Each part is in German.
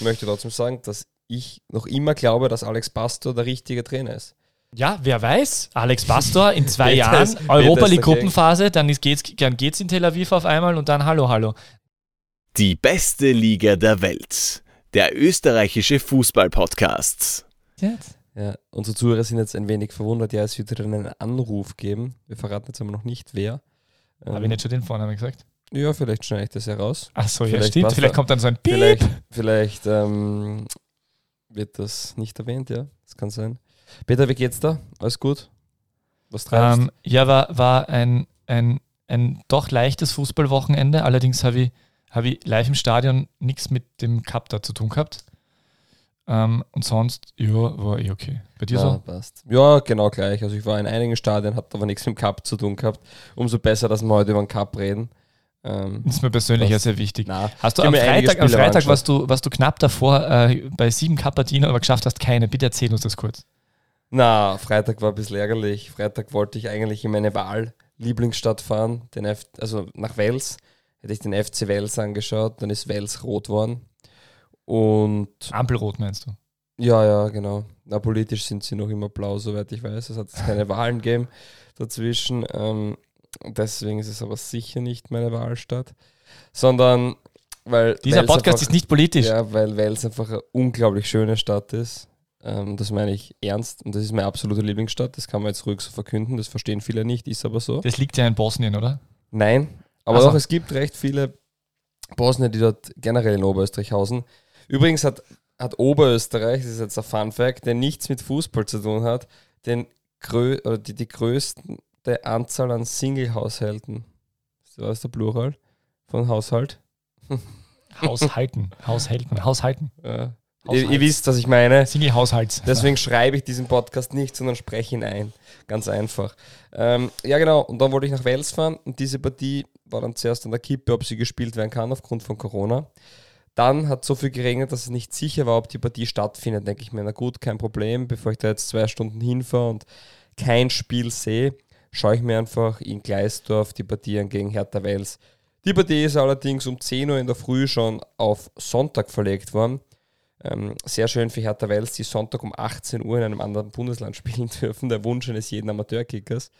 möchte trotzdem sagen, dass ich noch immer glaube, dass Alex Pastor der richtige Trainer ist. Ja, wer weiß. Alex Pastor in zwei Jahren, Europa es League? Gruppenphase, dann ist- geht's, dann geht's in Tel Aviv auf einmal und dann hallo, hallo. Die beste Liga der Welt. Der österreichische Fußball-Podcast. Jetzt. Ja, unsere Zuhörer sind jetzt ein wenig verwundert. Ja, es wird einen Anruf geben. Wir verraten jetzt aber noch nicht, wer. Habe Ähm, ich nicht schon den Vornamen gesagt? Ja, vielleicht schneide ich das heraus. Ach so, ja, stimmt. Vielleicht kommt dann so ein Piep. Vielleicht, vielleicht ähm, wird das nicht erwähnt, ja. Das kann sein. Peter, wie geht's da? Alles gut? Was treibst Ähm, ja, war, war ein, ein, ein doch leichtes Fußballwochenende. Allerdings habe ich, habe ich live im Stadion nichts mit dem Cup da zu tun gehabt. Ähm, und sonst, ja, war eh okay. Bei dir ja, so? passt. Ja, genau gleich. Also ich war in einigen Stadien, hat aber nichts mit dem Cup zu tun gehabt. Umso besser, dass wir heute über den Cup reden. Ähm, Das ist mir persönlich ja sehr wichtig. na, Hast du am Freitag, am Freitag warst du, warst du knapp davor äh, bei sieben Cup-Partien, aber geschafft hast keine. Bitte erzähl uns das kurz. na, Freitag war ein bisschen ärgerlich. Freitag wollte ich eigentlich in meine Wahl-Lieblingsstadt fahren, den F also nach Wels. Hätte ich den FC Wels angeschaut, dann ist Wels rot worden. Und Ampelrot meinst du? Ja, ja, genau. Na, politisch sind sie noch immer blau, soweit ich weiß. Es hat keine Wahlen gegeben dazwischen. Ähm, deswegen ist es aber sicher nicht meine Wahlstadt. Sondern weil. Dieser Wels Podcast einfach, ist nicht politisch. Ja, weil Wels einfach eine unglaublich schöne Stadt ist. Ähm, das meine ich ernst. Und das ist meine absolute Lieblingsstadt. Das kann man jetzt ruhig so verkünden. Das verstehen viele nicht, ist aber so. Das liegt ja in Bosnien, oder? Nein, aber Also- doch, es gibt recht viele Bosnier, die dort generell in Oberösterreich hausen. Übrigens hat, hat Oberösterreich, das ist jetzt ein Fun Fact, der nichts mit Fußball zu tun hat, den grö die, die größte Anzahl an Single-Haushalten. Ist der Plural von Haushalt? Haushalten. Haushalten. Haushalten. Ja. Ihr, ihr wisst, was ich meine. Single-Haushalts. Deswegen schreibe ich diesen Podcast nicht, sondern spreche ihn ein. Ganz einfach. Ähm, ja, genau. Und dann wollte ich nach Wels fahren und diese Partie war dann zuerst an der Kippe, ob sie gespielt werden kann aufgrund von Corona. Dann hat so viel geregnet, dass es nicht sicher war, ob die Partie stattfindet. Denke ich mir, na gut, kein Problem. Bevor ich da jetzt zwei Stunden hinfahre und kein Spiel sehe, schaue ich mir einfach in Gleisdorf die Partie an gegen Hertha Wels. Die Partie ist allerdings um 10 Uhr in der Früh schon auf Sonntag verlegt worden. Ähm, sehr schön für Hertha Wels, die Sonntag um 18 Uhr in einem anderen Bundesland spielen dürfen. Der Wunsch eines jeden Amateurkickers.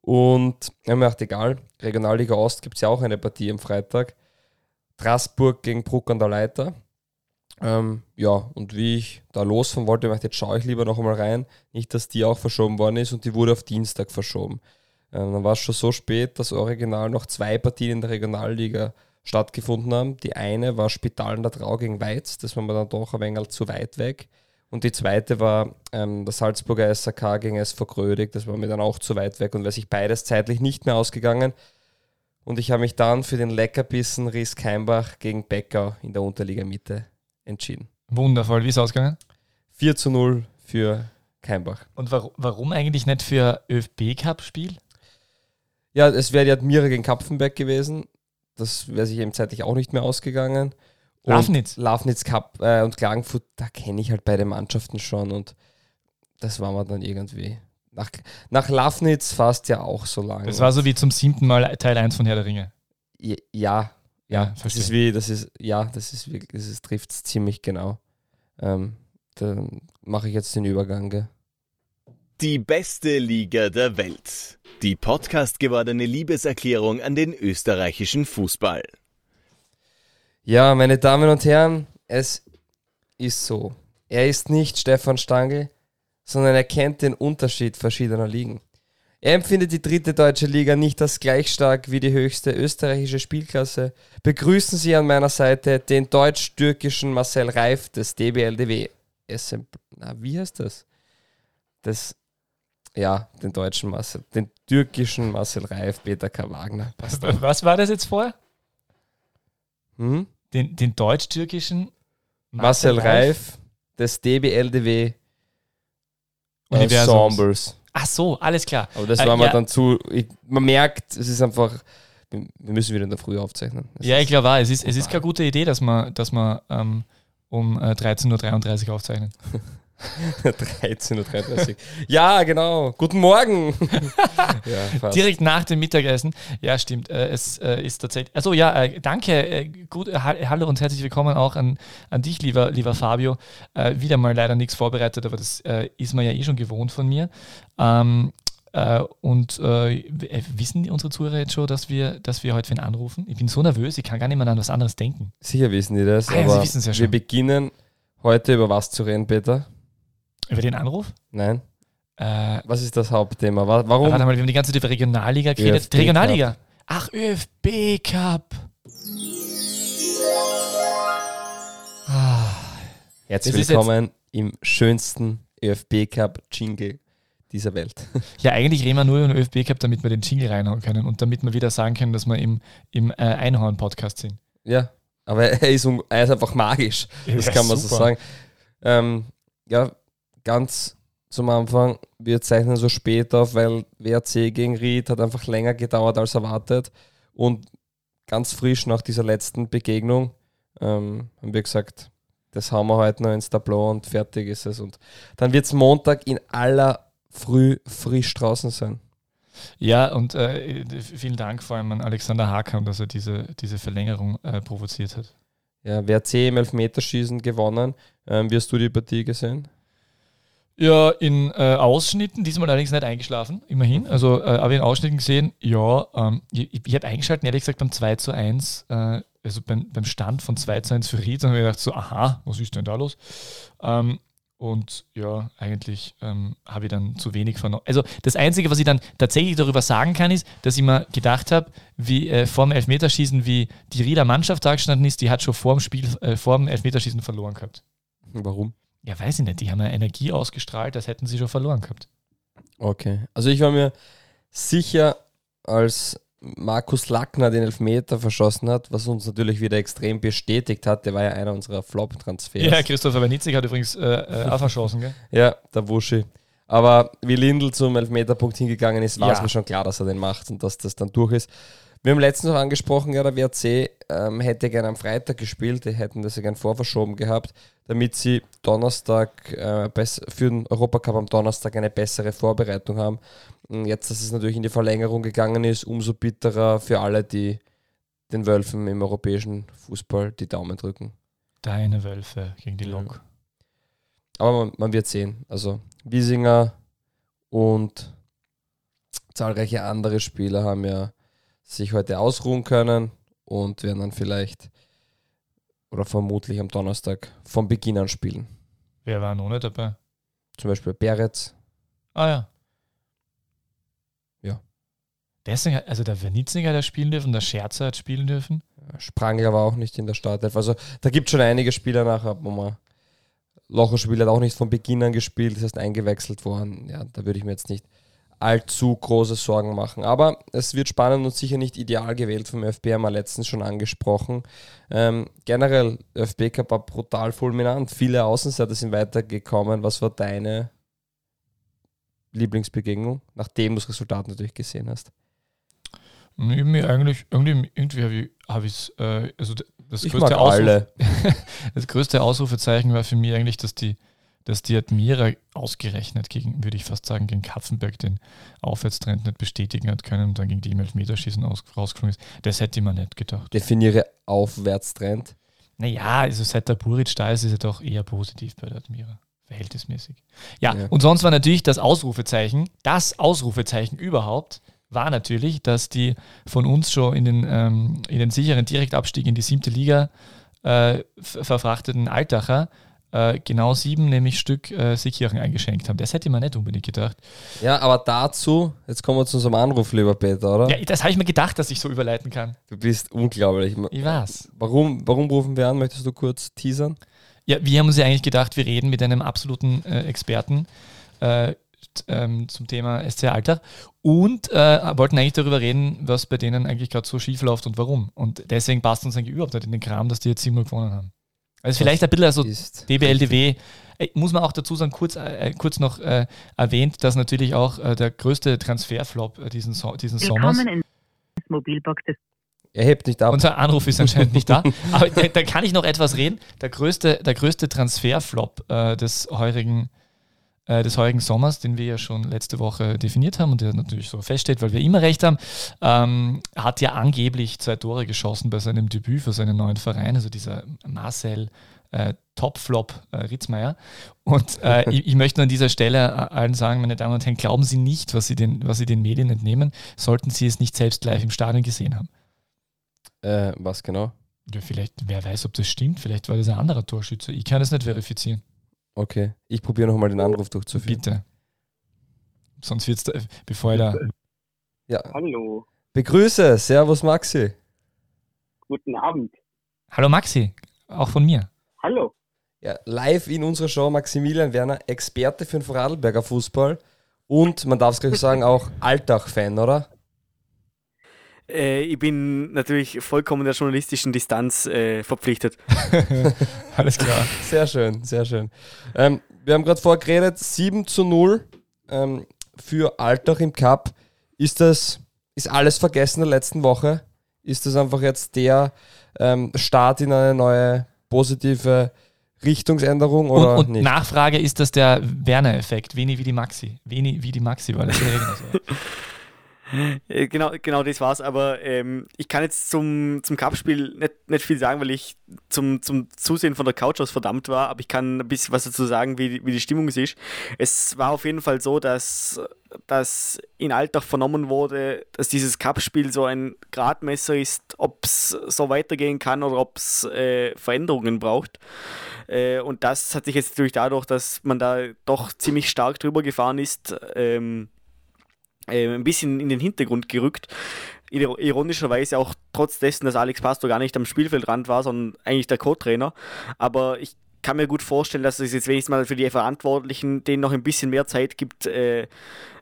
Und ja, mir gedacht, egal, Regionalliga Ost gibt es ja auch eine Partie am Freitag. Straßburg gegen Bruck an der Leiter. Ähm, ja, und wie ich da losfahren wollte, ich dachte, jetzt schaue ich lieber noch einmal rein. Nicht, dass die auch verschoben worden ist und die wurde auf Dienstag verschoben. Ähm, dann war es schon so spät, dass original noch zwei Partien in der Regionalliga stattgefunden haben. Die eine war Spital an der Trau gegen Weiz, das war mir dann doch ein wenig zu weit weg. Und die zweite war ähm, der Salzburger SAK gegen SV Grödig, das war mir dann auch zu weit weg und wäre sich beides zeitlich nicht mehr ausgegangen. Und ich habe mich dann für den Leckerbissen Ries Keimbach gegen Beckau in der Unterliga Mitte entschieden. Wundervoll. Wie ist es ausgegangen? 4 zu 0 für Keimbach. Und warum, warum eigentlich nicht für ÖFB-Cup-Spiel? Ja, es wäre die Admira gegen Kapfenberg gewesen. Das wäre sich eben zeitlich auch nicht mehr ausgegangen. Und Lafnitz. Lafnitz Cup äh, und Klagenfurt, da kenne ich halt beide Mannschaften schon und das war mir dann irgendwie. Nach, nach Lafnitz fast ja auch so lange. Das war so wie zum siebten Mal Teil 1 von Herr der Ringe. Ja, ja, Ja, das verstehe. ist wie, das ist, ja, das ist wirklich, das ist, trifft es ziemlich genau. Ähm, dann mache ich jetzt den Übergang. Gell? Die beste Liga der Welt. Die Podcast gewordene Liebeserklärung an den österreichischen Fußball. Ja, meine Damen und Herren, es ist so. Er ist nicht Stefan Stangl, sondern er kennt den Unterschied verschiedener Ligen. Er empfindet die dritte deutsche Liga nicht als gleich stark wie die höchste österreichische Spielklasse. Begrüßen Sie an meiner Seite den deutsch-türkischen Marcel Reif des DBLDW. SM, na, wie heißt das? Das, ja, den deutschen Marcel, den türkischen Marcel Reif, Peter K. Wagner. Passt. Was war das jetzt vorher? Hm? Den, den deutsch-türkischen Marcel Reif des DBLDW Universums. Ensembles. Ach so, alles klar. Aber das Äh, war mir ja. dann zu. Ich, man merkt, es ist einfach. Wir müssen wieder in der Früh aufzeichnen. Es Ja, ich glaube auch. Es ist, es ist keine gute Idee, dass wir, dass wir ähm, um äh, 13.33 Uhr aufzeichnen. 13.33 Uhr. Ja, genau. Guten Morgen. ja. Direkt nach dem Mittagessen. Ja, stimmt. Äh, es äh, ist tatsächlich. Also ja, äh, danke. Gut, hallo und herzlich willkommen auch an, an dich, lieber, lieber Fabio. Wieder mal leider nichts vorbereitet, aber das ist man ja eh schon gewohnt von mir. Ähm, und wissen unsere Zuhörer jetzt schon, dass wir, dass wir heute wen anrufen? Ich bin so nervös, ich kann gar nicht mehr an was anderes denken. Sicher wissen die das, ah, ja, aber ja wir beginnen heute über was zu reden, Peter? Über den Anruf? Nein. Äh, Was ist das Hauptthema? Warum? Warte mal, wir haben die ganze Zeit über Regionalliga geredet. ÖFB Regionalliga. Ach, ÖFB Cup. Ah. Herzlich willkommen im schönsten ÖFB Cup Jingle dieser Welt. Ja, eigentlich reden wir nur über den ÖFB Cup, damit wir den Jingle reinhauen können und damit wir wieder sagen können, dass wir im, im äh, Einhorn-Podcast sind. Ja, aber er ist, er ist einfach magisch. Das ja, kann man super. so sagen. Ähm, ja, ganz zum Anfang, wir zeichnen so spät auf, weil WRC gegen Ried hat einfach länger gedauert als erwartet. Und ganz frisch nach dieser letzten Begegnung ähm, haben wir gesagt, das haben wir heute noch ins Tableau und fertig ist es. Und dann wird es Montag in aller Früh frisch draußen sein. Ja, und äh, vielen Dank vor allem an Alexander Hakam, dass er diese, diese Verlängerung äh, provoziert hat. Ja, WRC im Elfmeterschießen gewonnen. Ähm, wie hast du die Partie gesehen? Ja, in äh, Ausschnitten, diesmal allerdings nicht eingeschlafen, immerhin. Also, äh, aber in Ausschnitten gesehen, ja, ähm, ich, ich habe eingeschaltet, ehrlich gesagt, beim 2 zu 1, äh, also beim, beim Stand von 2 zu 1 für Ried, dann habe ich gedacht, so, aha, was ist denn da los? Ähm, und ja, eigentlich ähm, habe ich dann zu wenig vernommen. Also das Einzige, was ich dann tatsächlich darüber sagen kann, ist, dass ich mir gedacht habe, wie äh, vor dem Elfmeterschießen, wie die Rieder Mannschaft da gestanden ist, die hat schon vor dem Spiel, äh, vor dem Elfmeterschießen verloren gehabt. Warum? Ja, weiß ich nicht. Die haben ja Energie ausgestrahlt, das hätten sie schon verloren gehabt. Okay. Also ich war mir sicher, als Markus Lackner den Elfmeter verschossen hat, was uns natürlich wieder extrem bestätigt hat. Der war ja einer unserer Flop-Transfers. Ja, Christopher Benitzig hat übrigens äh, äh, auch verschossen, gell? ja, der Wuschi. Aber wie Lindl zum Elfmeterpunkt hingegangen ist, war ja. es mir schon klar, dass er den macht und dass das dann durch ist. Wir haben letztens noch angesprochen, ja, der WRC ähm, hätte gerne am Freitag gespielt, die hätten das ja gern vorverschoben gehabt, damit sie Donnerstag äh, für den Europacup am Donnerstag eine bessere Vorbereitung haben. Und jetzt, dass es natürlich in die Verlängerung gegangen ist, umso bitterer für alle, die den Wölfen im europäischen Fußball die Daumen drücken. Deine Wölfe gegen die Lok. Aber man, man wird sehen. Also Wiesinger und zahlreiche andere Spieler haben ja sich heute ausruhen können und werden dann vielleicht oder vermutlich am Donnerstag von Beginn an spielen. Wer war noch nicht dabei? Zum Beispiel Beretz. Ah ja. Ja. Deswegen, also der Vernitzinger hat spielen dürfen, der Scherzer hat spielen dürfen. Sprangler war auch nicht in der Startelf. Also da gibt es schon einige Spieler nachher, wo man Locherspiel hat auch nicht von Beginn an gespielt, das heißt eingewechselt worden. Ja, da würde ich mir jetzt nicht allzu große Sorgen machen. Aber es wird spannend und sicher nicht ideal gewählt vom ÖFB, haben wir letztens schon angesprochen. Ähm, generell, ÖFB Cup war brutal fulminant. Viele Außenseiter sind weitergekommen. Was war deine Lieblingsbegegnung, nachdem du das Resultat natürlich gesehen hast? Irgendwie, eigentlich, irgendwie, irgendwie habe ich es, hab äh, also das ich größte, Ausruf, das größte Ausrufezeichen war für mich eigentlich, dass die dass die Admira ausgerechnet gegen, würde ich fast sagen, gegen Kapfenberg den Aufwärtstrend nicht bestätigen hat können und dann gegen die im Elfmeterschießen rausgeflogen ist. Das hätte man nicht gedacht. Definiere Aufwärtstrend. Naja, also seit der Buric da ist, ist er doch eher positiv bei der Admira. Verhältnismäßig. Ja, ja, und sonst war natürlich das Ausrufezeichen, das Ausrufezeichen überhaupt, war natürlich, dass die von uns schon in den, ähm, in den sicheren Direktabstieg in die siebte Liga äh, verfrachteten Altacher äh, genau sieben, nämlich Stück äh, Seekirchen eingeschenkt haben. Das hätte man nicht unbedingt gedacht. Ja, aber dazu, jetzt kommen wir zu unserem Anruf, lieber Peter, oder? Ja, das habe ich mir gedacht, dass ich so überleiten kann. Du bist unglaublich. Ich weiß. Warum, warum rufen wir an? Möchtest du kurz teasern? Ja, wir haben uns ja eigentlich gedacht, wir reden mit einem absoluten äh, Experten äh, ähm, zum Thema SC Alltag und äh, wollten eigentlich darüber reden, was bei denen eigentlich gerade so schief läuft und warum. Und deswegen passt uns eigentlich überhaupt nicht in den Kram, dass die jetzt 7 gewonnen haben. Also vielleicht ein bisschen also DBLDW. Äh, muss man auch dazu sagen, kurz, äh, kurz noch äh, erwähnt, dass natürlich auch äh, der größte Transferflop äh, diesen, so diesen Sommers. Mobilbox des Er hebt nicht ab. Unser Anruf ist anscheinend nicht da. Aber da, da, kann ich noch etwas reden. Der größte, der größte Transferflop äh, des heurigen äh, des heurigen Sommers, den wir ja schon letzte Woche definiert haben und der natürlich so feststeht, weil wir immer recht haben, ähm, hat ja angeblich zwei Tore geschossen bei seinem Debüt für seinen neuen Verein, also dieser Marcel äh, Topflop äh, Ritzmeier. Und äh, ich, ich, möchte an dieser Stelle allen sagen, meine Damen und Herren, glauben Sie nicht, was Sie den, was Sie den Medien entnehmen, sollten Sie es nicht selbst live im Stadion gesehen haben. Äh, was genau? Ja, vielleicht, wer weiß, ob das stimmt, vielleicht war das ein anderer Torschütze. Ich kann das nicht verifizieren. Okay, ich probiere nochmal den Anruf durchzuführen. Bitte. Sonst wird es, bevor ich da. Ja. Hallo. Begrüße, Servus Maxi. Guten Abend. Hallo Maxi, auch von mir. Hallo. Ja, live in unserer Show Maximilian Werner, Experte für den Vorarlberger Fußball und man darf es gleich sagen, auch Alltag-Fan, oder? Äh, ich bin natürlich vollkommen der journalistischen Distanz äh, verpflichtet. Alles klar. Sehr schön, sehr schön. Ähm, wir haben gerade vorgeredet, 7 zu 0 ähm, für Alltag im Cup. Ist das, ist alles vergessen in der letzten Woche? Ist das einfach jetzt der ähm, Start in eine neue positive Richtungsänderung oder und, und nicht? Nachfrage, ist das der Werner-Effekt? Wenig wie die Maxi. Wenig wie die Maxi, weil das ist genau, genau das war's. Aber ähm, ich kann jetzt zum, zum Cup-Spiel nicht, nicht viel sagen, weil ich zum, zum Zusehen von der Couch aus verdammt war. Aber ich kann ein bisschen was dazu sagen, wie, wie die Stimmung ist. Es war auf jeden Fall so, dass, dass in Alltag vernommen wurde, dass dieses Cup-Spiel so ein Gradmesser ist, ob es so weitergehen kann oder ob es äh, Veränderungen braucht. Äh, und das hat sich jetzt natürlich dadurch, dass man da doch ziemlich stark drüber gefahren ist, ähm, äh, ein bisschen in den Hintergrund gerückt. Ironischerweise auch trotz dessen, dass Alex Pastor gar nicht am Spielfeldrand war, sondern eigentlich der Co-Trainer. Aber ich kann mir gut vorstellen, dass es jetzt wenigstens mal für die Verantwortlichen denen noch ein bisschen mehr Zeit gibt, äh,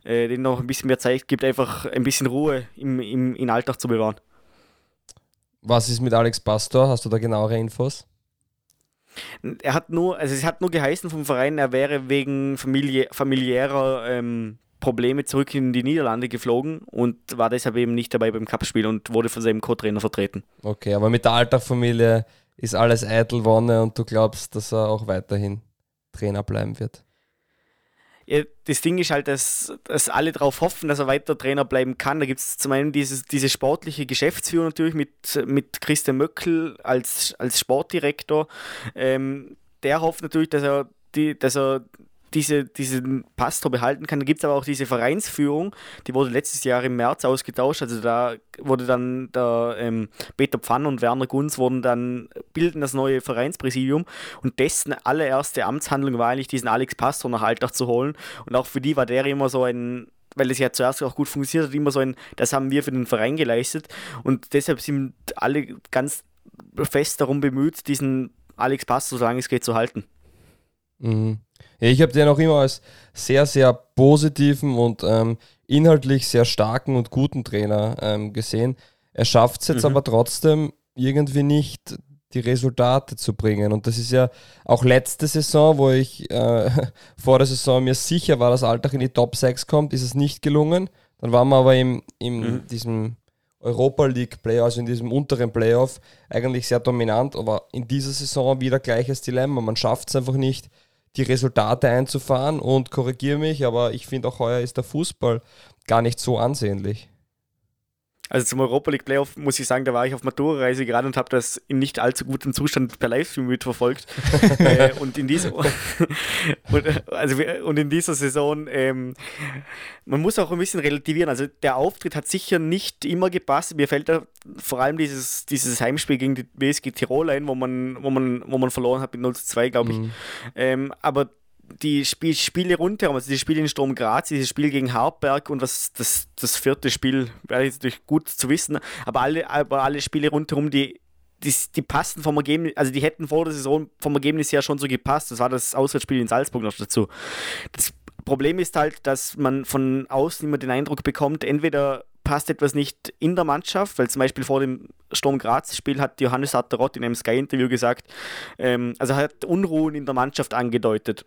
äh, denen noch ein bisschen mehr Zeit gibt, einfach ein bisschen Ruhe im, im, im Alltag zu bewahren. Was ist mit Alex Pastor? Hast du da genauere Infos? Er hat nur, also es hat nur geheißen vom Verein, er wäre wegen familiä familiärer ähm, Probleme zurück in die Niederlande geflogen und war deshalb eben nicht dabei beim Cup-Spiel und wurde von seinem Co-Trainer vertreten. Okay, aber mit der Alltagfamilie ist alles eitel Wonne und du glaubst, dass er auch weiterhin Trainer bleiben wird? Ja, das Ding ist halt, dass, dass alle darauf hoffen, dass er weiter Trainer bleiben kann. Da gibt es zum einen dieses, diese sportliche Geschäftsführung natürlich mit, mit Christian Möckel als, als Sportdirektor. Ähm, der hofft natürlich, dass er, die, dass er diese, diesen Pastor behalten kann. Da gibt es aber auch diese Vereinsführung, die wurde letztes Jahr im März ausgetauscht. Also da wurde dann der ähm, Peter Pfann und Werner Gunz wurden dann bilden das neue Vereinspräsidium und dessen allererste Amtshandlung war eigentlich diesen Alex Pastor nach Alltag zu holen. Und auch für die war der immer so ein weil es ja zuerst auch gut funktioniert hat, immer so ein, das haben wir für den Verein geleistet und deshalb sind alle ganz fest darum bemüht, diesen Alex Pastor, solange es geht, zu halten. Mhm. Ja, ich habe den auch immer als sehr, sehr positiven und ähm, inhaltlich sehr starken und guten Trainer ähm, gesehen. Er schafft es jetzt mhm. aber trotzdem irgendwie nicht, die Resultate zu bringen. Und das ist ja auch letzte Saison, wo ich äh, vor der Saison mir sicher war, dass Alltag in die Top 6 kommt, ist es nicht gelungen. Dann waren wir aber in mhm. diesem Europa League Playoff, also in diesem unteren Playoff, eigentlich sehr dominant, aber in dieser Saison wieder gleiches Dilemma. Man schafft es einfach nicht, die Resultate einzufahren und korrigiere mich, aber ich finde auch heuer ist der Fußball gar nicht so ansehnlich. Also zum Europa League Playoff muss ich sagen, da war ich auf Matura-Reise gerade und habe das in nicht allzu gutem Zustand per Livestream mitverfolgt. äh, und, in dieser, und, also, und in dieser Saison, ähm, man muss auch ein bisschen relativieren. Also der Auftritt hat sicher nicht immer gepasst. Mir fällt da vor allem dieses, dieses Heimspiel gegen die WSG Tirol ein, wo man, wo man, wo man verloren hat mit 0 zu 2, glaube ich. Mhm. Ähm, aber die Spiel Spiele rundherum, also die Spiele in Sturm Graz, dieses Spiel gegen Hartberg und was das, das vierte Spiel, wäre jetzt natürlich gut zu wissen, aber alle, aber alle Spiele rundherum, die, die, die passen vom Ergebnis, also die hätten vor der Saison vom Ergebnis her schon so gepasst. Das war das Auswärtsspiel in Salzburg noch dazu. Das Problem ist halt, dass man von außen immer den Eindruck bekommt, entweder passt etwas nicht in der Mannschaft, weil zum Beispiel vor dem Sturm Graz-Spiel hat Johannes Atterott in einem Sky-Interview gesagt, ähm, also hat Unruhen in der Mannschaft angedeutet.